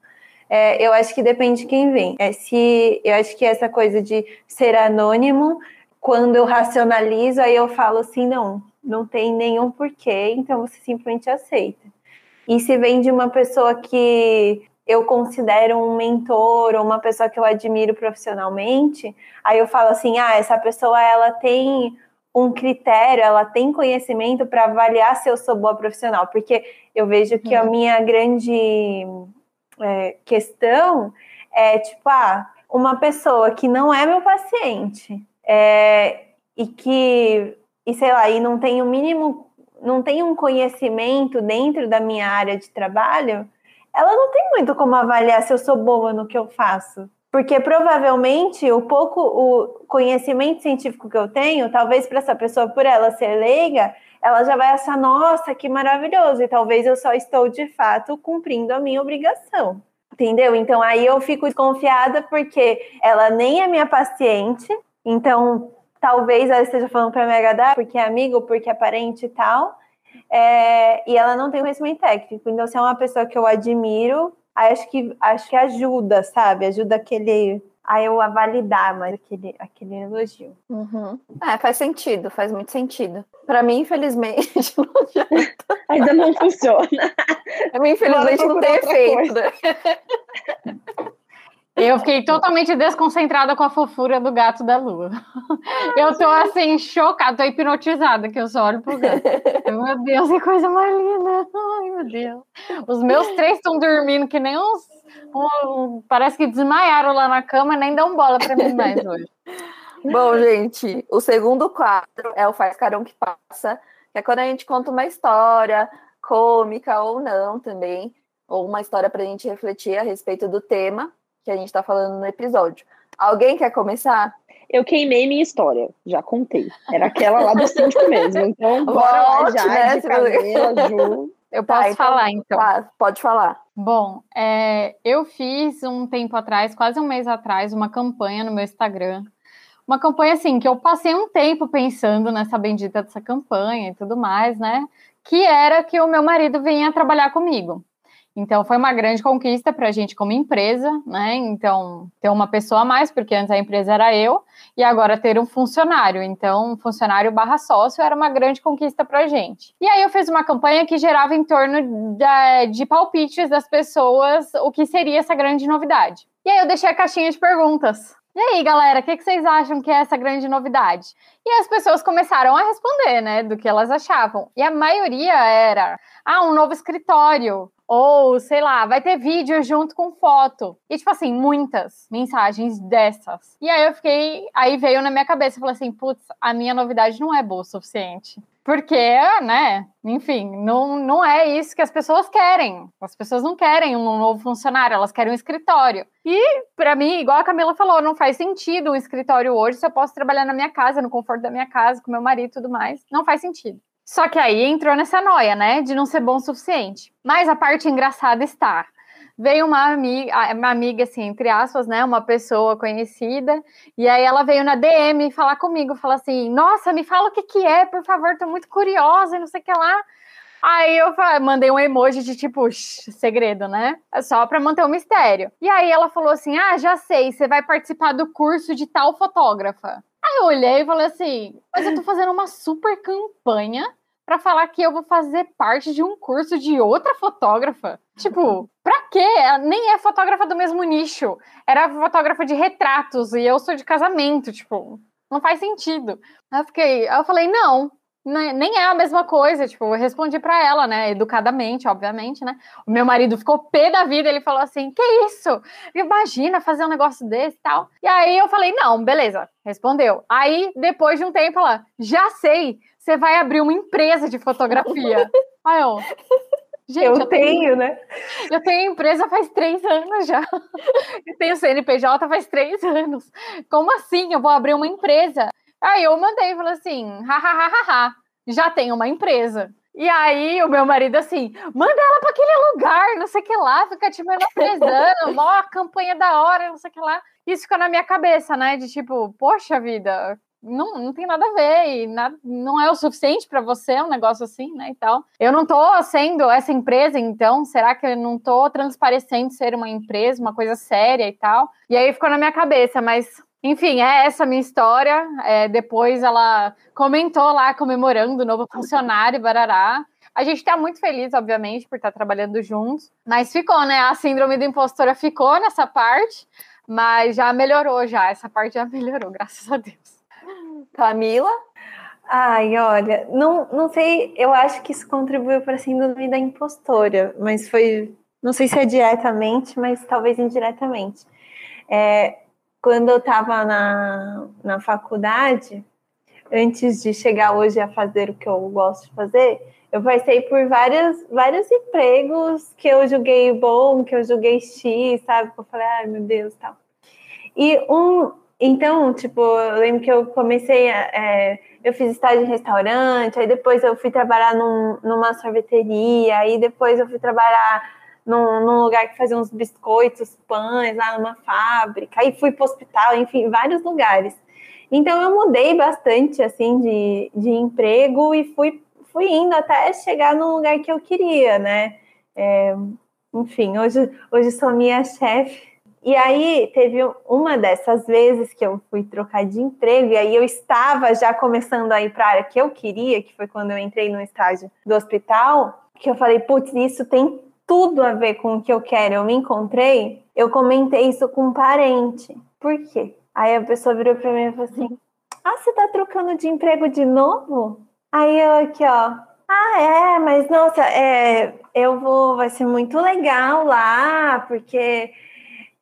É, eu acho que depende de quem vem. É, se eu acho que essa coisa de ser anônimo, quando eu racionalizo, aí eu falo assim, não, não tem nenhum porquê, então você simplesmente aceita. E se vem de uma pessoa que eu considero um mentor ou uma pessoa que eu admiro profissionalmente, aí eu falo assim, ah, essa pessoa ela tem um critério, ela tem conhecimento para avaliar se eu sou boa profissional, porque eu vejo que a uhum. minha grande é, questão é tipo, ah, uma pessoa que não é meu paciente é, e que, e sei lá, e não tem o mínimo, não tem um conhecimento dentro da minha área de trabalho, ela não tem muito como avaliar se eu sou boa no que eu faço. Porque provavelmente o pouco o conhecimento científico que eu tenho, talvez para essa pessoa, por ela ser leiga, ela já vai achar, nossa, que maravilhoso, e talvez eu só estou de fato cumprindo a minha obrigação. Entendeu? Então aí eu fico desconfiada porque ela nem é minha paciente, então talvez ela esteja falando para me agradar porque é amigo, porque é parente e tal, é, e ela não tem conhecimento técnico. Então, se é uma pessoa que eu admiro, acho que acho que ajuda, sabe? Ajuda aquele a eu a validar mais aquele, aquele elogio. Uhum. É, faz sentido, faz muito sentido. Para mim, infelizmente, (laughs) não Ainda não funciona. Para mim, infelizmente, não tem efeito. (laughs) Eu fiquei totalmente desconcentrada com a fofura do gato da lua. Eu tô assim, chocada, tô hipnotizada, que eu só olho pro gato. (laughs) Meu Deus, que coisa mais linda. Ai, meu Deus. Os meus três estão dormindo que nem uns. Um, parece que desmaiaram lá na cama, nem dão bola pra mim mais (laughs) hoje. Bom, gente, o segundo quadro é o Faz Carão que Passa, que é quando a gente conta uma história cômica ou não também, ou uma história pra gente refletir a respeito do tema que a gente está falando no episódio. Alguém quer começar? Eu queimei minha história, já contei. Era aquela lá do síndico mesmo. Então, (laughs) bora lá já, né, de Camila, Ju. (laughs) Eu posso tá, então, falar, então. pode falar. Bom, é, eu fiz um tempo atrás, quase um mês atrás, uma campanha no meu Instagram. Uma campanha, assim, que eu passei um tempo pensando nessa bendita dessa campanha e tudo mais, né? Que era que o meu marido vinha trabalhar comigo. Então, foi uma grande conquista para a gente como empresa, né? Então, ter uma pessoa a mais, porque antes a empresa era eu, e agora ter um funcionário. Então, um funcionário barra sócio era uma grande conquista para a gente. E aí, eu fiz uma campanha que gerava em torno de, de palpites das pessoas o que seria essa grande novidade. E aí, eu deixei a caixinha de perguntas. E aí, galera, o que, que, vocês acham que é essa grande novidade? E as pessoas começaram a responder, né, do que elas achavam. E a maioria era: ah, um novo escritório, ou, sei lá, vai ter vídeo junto com foto. E, tipo assim, muitas mensagens dessas. E aí eu fiquei. Aí veio na minha cabeça, eu falei assim, putz, a minha novidade não é boa o suficiente. Porque, né, enfim, não, não é isso que as pessoas querem. As pessoas não querem um novo funcionário, elas querem um escritório. E, para mim, igual a Camila falou, não faz sentido um escritório hoje se eu posso trabalhar na minha casa, no conforto da minha casa, com meu marido e tudo mais. Não faz sentido. Só que aí entrou nessa noia, né, de não ser bom o suficiente. Mas a parte engraçada está. Veio uma amiga, uma amiga, assim, entre aspas, né, uma pessoa conhecida, e aí ela veio na DM falar comigo, falar assim, nossa, me fala o que que é, por favor, tô muito curiosa, e não sei o que lá. Aí eu mandei um emoji de tipo, segredo, né? Só para manter o mistério. E aí ela falou assim: Ah, já sei, você vai participar do curso de tal fotógrafa. Aí eu olhei e falei assim: Mas eu tô fazendo uma super campanha para falar que eu vou fazer parte de um curso de outra fotógrafa. Tipo, pra quê? Ela nem é fotógrafa do mesmo nicho. Era fotógrafa de retratos e eu sou de casamento, tipo, não faz sentido. Aí eu fiquei, eu falei, não, né, nem é a mesma coisa, tipo, eu respondi para ela, né, educadamente, obviamente, né? O meu marido ficou pé da vida, ele falou assim: "Que isso? Imagina fazer um negócio desse, tal". E aí eu falei: "Não, beleza". Respondeu. Aí depois de um tempo ela: "Já sei, você vai abrir uma empresa de fotografia". (laughs) aí eu Gente, eu, eu tenho, tenho, né? Eu tenho empresa faz três anos já. (laughs) Eu tenho CNPJ faz três anos. Como assim? Eu vou abrir uma empresa? Aí eu mandei e falei assim: hahaha, já tem uma empresa. E aí o meu marido assim, manda ela para aquele lugar, não sei o que lá, fica te menosprezando, ó, a campanha da hora, não sei o que lá. Isso ficou na minha cabeça, né? De tipo, poxa vida, não, não tem nada a ver e nada, não é o suficiente para você um negócio assim, né, e tal. Eu não tô sendo essa empresa, então, será que eu não tô transparecendo ser uma empresa, uma coisa séria e tal? E aí ficou na minha cabeça, mas enfim, é essa a minha história. É, depois ela comentou lá, comemorando o novo funcionário, barará. A gente está muito feliz, obviamente, por estar trabalhando juntos. Mas ficou, né? A síndrome da impostora ficou nessa parte, mas já melhorou, já. Essa parte já melhorou, graças a Deus. Camila? Ai, olha, não, não sei, eu acho que isso contribuiu para a síndrome da impostora, mas foi, não sei se é diretamente, mas talvez indiretamente. É, quando eu estava na, na faculdade, antes de chegar hoje a fazer o que eu gosto de fazer, eu passei por vários, vários empregos que eu julguei bom, que eu julguei X, sabe? Eu falei, ai meu Deus, tal. E um, então, tipo, eu lembro que eu comecei a, é, eu fiz estágio em restaurante, aí depois eu fui trabalhar num, numa sorveteria, aí depois eu fui trabalhar num, num, lugar que fazia uns biscoitos, pães, lá numa fábrica, aí fui para o hospital, enfim, vários lugares. Então eu mudei bastante assim de, de emprego e fui, fui indo até chegar no lugar que eu queria, né? É, enfim, hoje, hoje sou minha chefe e aí teve uma dessas vezes que eu fui trocar de emprego, e aí eu estava já começando a ir para a área que eu queria, que foi quando eu entrei no estágio do hospital, que eu falei, putz, isso tem tudo a ver com o que eu quero. Eu me encontrei, eu comentei isso com um parente. Por quê? Aí a pessoa virou para mim e falou assim: Ah, você tá trocando de emprego de novo? Aí eu aqui, ó. Ah, é, mas nossa, é, eu vou, vai ser muito legal lá, porque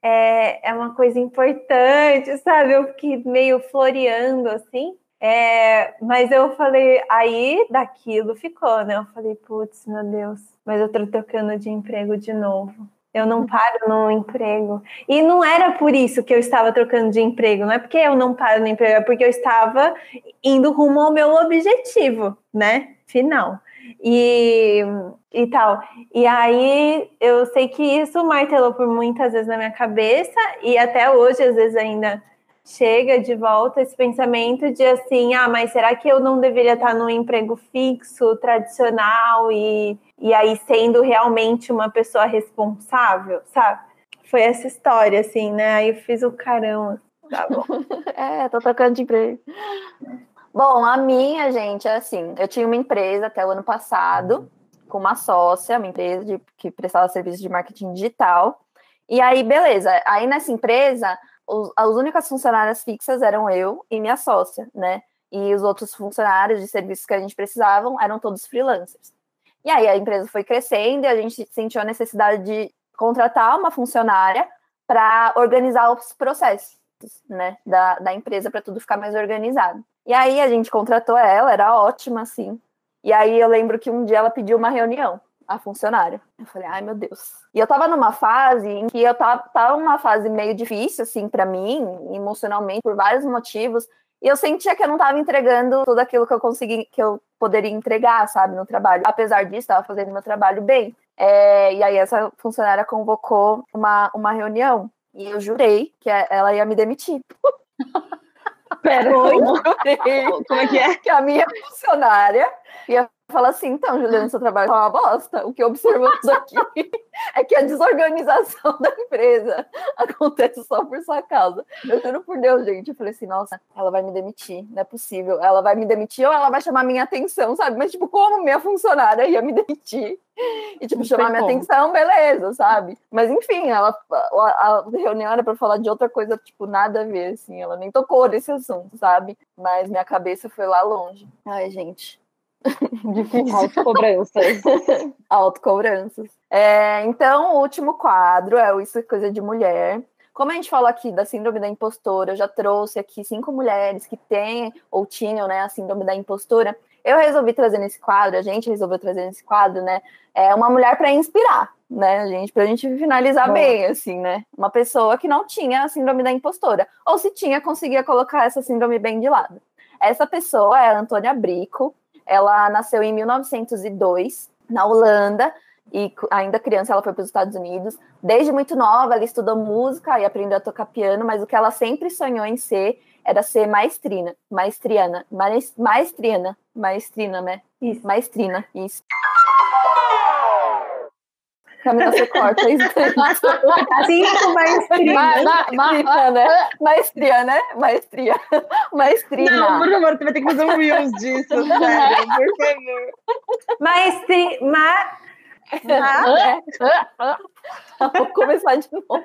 é, é uma coisa importante, sabe? Eu fiquei meio floreando assim. É, mas eu falei, aí daquilo ficou, né? Eu falei, putz, meu Deus, mas eu tô trocando de emprego de novo. Eu não paro no emprego. E não era por isso que eu estava trocando de emprego, não é porque eu não paro no emprego, é porque eu estava indo rumo ao meu objetivo, né? Final e, e tal. E aí eu sei que isso martelou por muitas vezes na minha cabeça, e até hoje, às vezes, ainda chega de volta esse pensamento de assim, ah, mas será que eu não deveria estar num emprego fixo, tradicional e, e aí sendo realmente uma pessoa responsável, sabe? Foi essa história, assim, né? Aí eu fiz o caramba. Tá bom. (laughs) é, tô tocando de emprego. Bom, a minha, gente, é assim, eu tinha uma empresa até o ano passado, com uma sócia, uma empresa de, que prestava serviço de marketing digital. E aí, beleza, aí nessa empresa, os, as únicas funcionárias fixas eram eu e minha sócia, né? E os outros funcionários de serviços que a gente precisavam eram todos freelancers. E aí a empresa foi crescendo e a gente sentiu a necessidade de contratar uma funcionária para organizar os processos, né, da, da empresa para tudo ficar mais organizado. E aí a gente contratou ela, era ótima, assim. E aí eu lembro que um dia ela pediu uma reunião, a funcionária. Eu falei, ai meu Deus. E eu tava numa fase em que eu tava, tava numa fase meio difícil, assim, para mim, emocionalmente, por vários motivos. E eu sentia que eu não estava entregando tudo aquilo que eu consegui, que eu poderia entregar, sabe, no trabalho. Apesar disso, estava fazendo meu trabalho bem. É, e aí essa funcionária convocou uma, uma reunião. E eu jurei que ela ia me demitir. (laughs) Pera, como? como é que é? Que a minha funcionária ia falar assim, então, Juliana, seu trabalho tá uma bosta. O que observamos (laughs) aqui é que a desorganização da empresa acontece só por sua causa. Eu juro por Deus, gente. Eu falei assim, nossa, ela vai me demitir, não é possível. Ela vai me demitir ou ela vai chamar minha atenção, sabe? Mas, tipo, como minha funcionária ia me demitir? E, tipo, chamar minha como. atenção, beleza, sabe? Mas, enfim, ela, a, a reunião era pra falar de outra coisa, tipo, nada a ver, assim. Ela nem tocou nesse assunto, sabe? Mas minha cabeça foi lá longe. Ai, gente. (laughs) Difícil. Autocobranças. (laughs) Autocobranças. É, então, o último quadro é o Isso é Coisa de Mulher. Como a gente falou aqui da síndrome da impostora, eu já trouxe aqui cinco mulheres que têm ou tinham né, a síndrome da impostora. Eu resolvi trazer nesse quadro, a gente resolveu trazer nesse quadro, né? É uma mulher para inspirar, né, gente? Para a gente finalizar Bom. bem, assim, né? Uma pessoa que não tinha a síndrome da impostora. Ou se tinha, conseguia colocar essa síndrome bem de lado. Essa pessoa é a Antônia Brico. Ela nasceu em 1902, na Holanda, e ainda criança ela foi para os Estados Unidos. Desde muito nova, ela estudou música e aprendeu a tocar piano, mas o que ela sempre sonhou em ser era ser maestrina, maestriana, maestriana, maestrina, né? Isso. Maestrina, isso. Camila, você corta isso. Cinco maestria. Ma, ma, ma, né? Maestria, né? Maestria. Maestrina. Não, por favor, você vai ter que fazer um reels disso, (laughs) sério, por favor. Maestri... Ma... Ma... Vou começar de novo.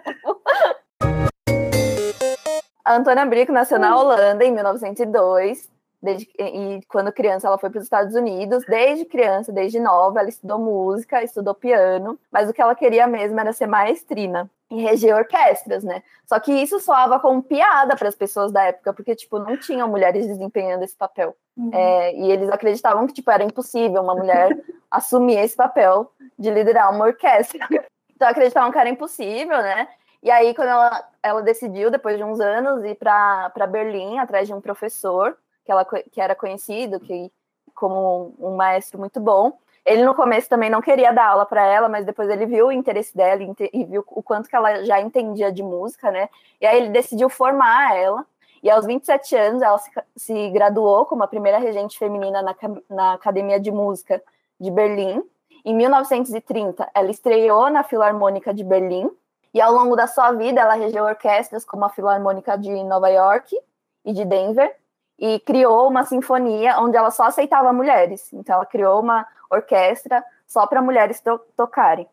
A Antônia Brico nasceu na Holanda em 1902 Desde, e quando criança ela foi para os Estados Unidos, desde criança, desde nova, ela estudou música, estudou piano, mas o que ela queria mesmo era ser maestrina e reger orquestras, né? Só que isso soava como piada para as pessoas da época, porque tipo não tinham mulheres desempenhando esse papel. Uhum. É, e eles acreditavam que tipo era impossível uma mulher (laughs) assumir esse papel de liderar uma orquestra. Então acreditavam que era impossível, né? E aí, quando ela, ela decidiu, depois de uns anos, ir para Berlim atrás de um professor, que, ela, que era conhecido que, como um maestro muito bom. Ele no começo também não queria dar aula para ela, mas depois ele viu o interesse dela e viu o quanto que ela já entendia de música, né? E aí ele decidiu formar ela. E aos 27 anos ela se, se graduou como a primeira regente feminina na, na Academia de Música de Berlim. Em 1930, ela estreou na Filarmônica de Berlim. E ao longo da sua vida, ela regeu orquestras como a Filarmônica de Nova York e de Denver, e criou uma sinfonia onde ela só aceitava mulheres. Então, ela criou uma orquestra só para mulheres to tocarem.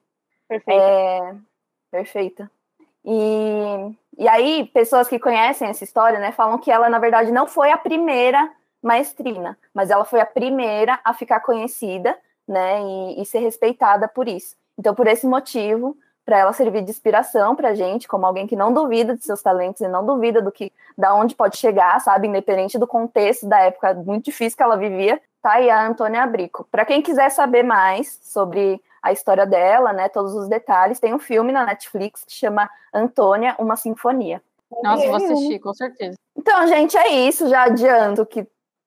Perfeita. É, perfeita. E, e aí, pessoas que conhecem essa história, né, falam que ela, na verdade, não foi a primeira maestrina, mas ela foi a primeira a ficar conhecida, né, e, e ser respeitada por isso. Então, por esse motivo, para ela servir de inspiração para a gente, como alguém que não duvida de seus talentos e não duvida do que, da onde pode chegar, sabe, independente do contexto da época muito difícil que ela vivia, tá aí a Antônia Abrico. Para quem quiser saber mais sobre a história dela, né, todos os detalhes, tem um filme na Netflix que chama Antônia, uma sinfonia. Nossa, vou assistir, com certeza. Então, gente, é isso. Já adianto que,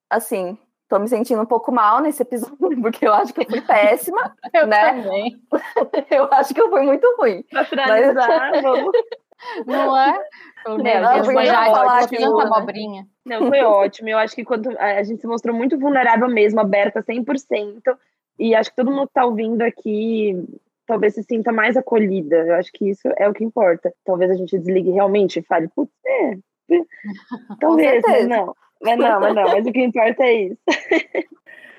assim, tô me sentindo um pouco mal nesse episódio, (laughs) porque eu acho que eu fui péssima. (laughs) eu né? também. (laughs) eu acho que eu fui muito ruim. Pra finalizar, Mas... vamos. Não é? Não, não, uma já falar aqui, tanta abobrinha. Não, foi ótimo. Eu acho que quando a gente se mostrou muito vulnerável mesmo, aberta 100%. E acho que todo mundo que tá ouvindo aqui talvez se sinta mais acolhida. Eu acho que isso é o que importa. Talvez a gente desligue realmente e fale, putz, é. Talvez, mas não. Mas não, mas não, mas o que importa é isso. (laughs)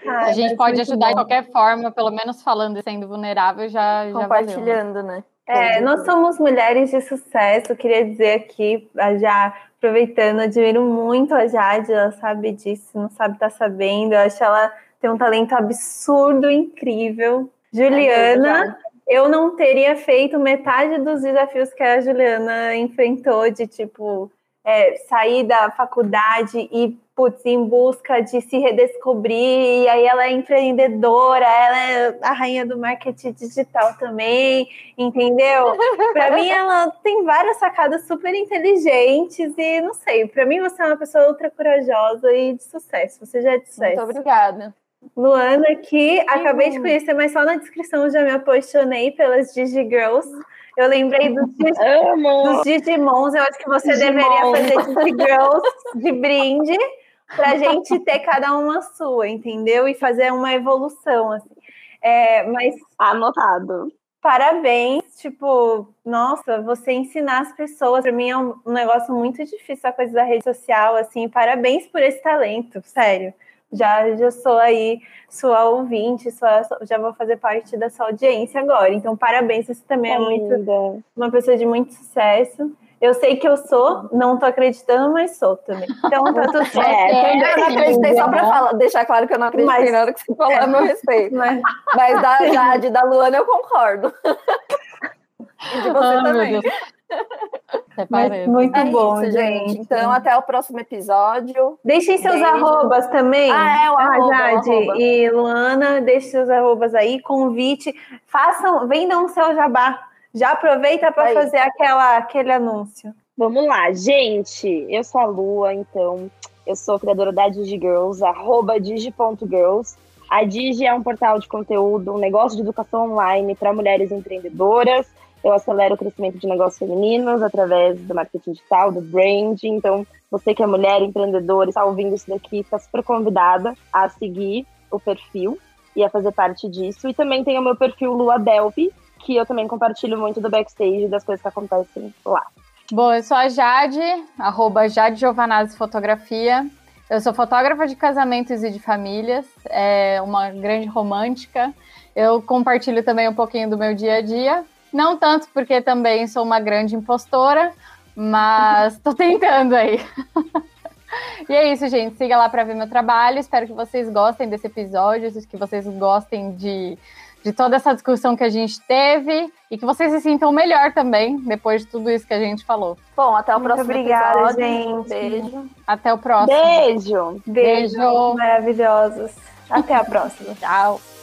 a gente pode ajudar bom. de qualquer forma, pelo menos falando e sendo vulnerável, já compartilhando, já valeu, né? É, nós somos mulheres de sucesso, queria dizer aqui, já aproveitando, admiro muito a Jade, ela sabe disso, não sabe estar tá sabendo, eu acho ela tem um talento absurdo, incrível. Juliana, é eu não teria feito metade dos desafios que a Juliana enfrentou, de tipo, é, sair da faculdade e putz, em busca de se redescobrir, e aí ela é empreendedora, ela é a rainha do marketing digital também, entendeu? (laughs) Para mim, ela tem várias sacadas super inteligentes e não sei, para mim você é uma pessoa ultra corajosa e de sucesso, você já é de sucesso. Muito obrigada. Luana, que acabei de conhecer, mas só na descrição já me apaixonei pelas DigiGirls. Eu lembrei dos, (laughs) dos Digimons. Eu acho que você Digimon. deveria fazer Digigirls de brinde pra gente ter cada uma sua, entendeu? E fazer uma evolução, assim. É, mas. Anotado. Parabéns, tipo, nossa, você ensinar as pessoas, para mim é um negócio muito difícil a coisa da rede social, assim, parabéns por esse talento, sério já, já sou aí sua ouvinte, sua, já vou fazer parte da sua audiência agora. Então, parabéns, você também é muito uma pessoa de muito sucesso. Eu sei que eu sou, não tô acreditando, mas sou também. Então tá tudo certo. É, eu não acreditei só pra falar, deixar claro que eu não acreditei mas, nada que você falou é, a meu respeito. Mas, mas da Jade, da Luana, eu concordo. (laughs) E de você oh, também. Mas, muito é bom, isso, gente. Então, até o próximo episódio. Deixem seus Beijo. arrobas também. Ah, é, o arroba, ah, Jade arroba. e Luana, deixem seus arrobas aí, convite, façam, vendam o seu jabá. Já aproveita para fazer aquela, aquele anúncio. Vamos lá, gente. Eu sou a Lua, então eu sou criadora da DigiGirls, arroba digi.girls. A Digi é um portal de conteúdo, um negócio de educação online para mulheres empreendedoras eu acelero o crescimento de negócios femininos através do marketing digital, do branding. Então, você que é mulher empreendedora, está ouvindo isso daqui, está super convidada a seguir o perfil e a fazer parte disso. E também tem o meu perfil Lua Delphi, que eu também compartilho muito do backstage das coisas que acontecem lá. Bom, eu sou a Jade, arroba Jade Giovanazzi Fotografia. Eu sou fotógrafa de casamentos e de famílias, é uma grande romântica. Eu compartilho também um pouquinho do meu dia a dia, não tanto porque também sou uma grande impostora, mas tô tentando aí. (laughs) e é isso, gente. Siga lá para ver meu trabalho. Espero que vocês gostem desse episódio, que vocês gostem de, de toda essa discussão que a gente teve e que vocês se sintam melhor também depois de tudo isso que a gente falou. Bom, até o Muito próximo obrigada, episódio. gente. Beijo. Até o próximo. Beijo. Beijo. Beijo. Maravilhosos. Até a próxima. Tchau.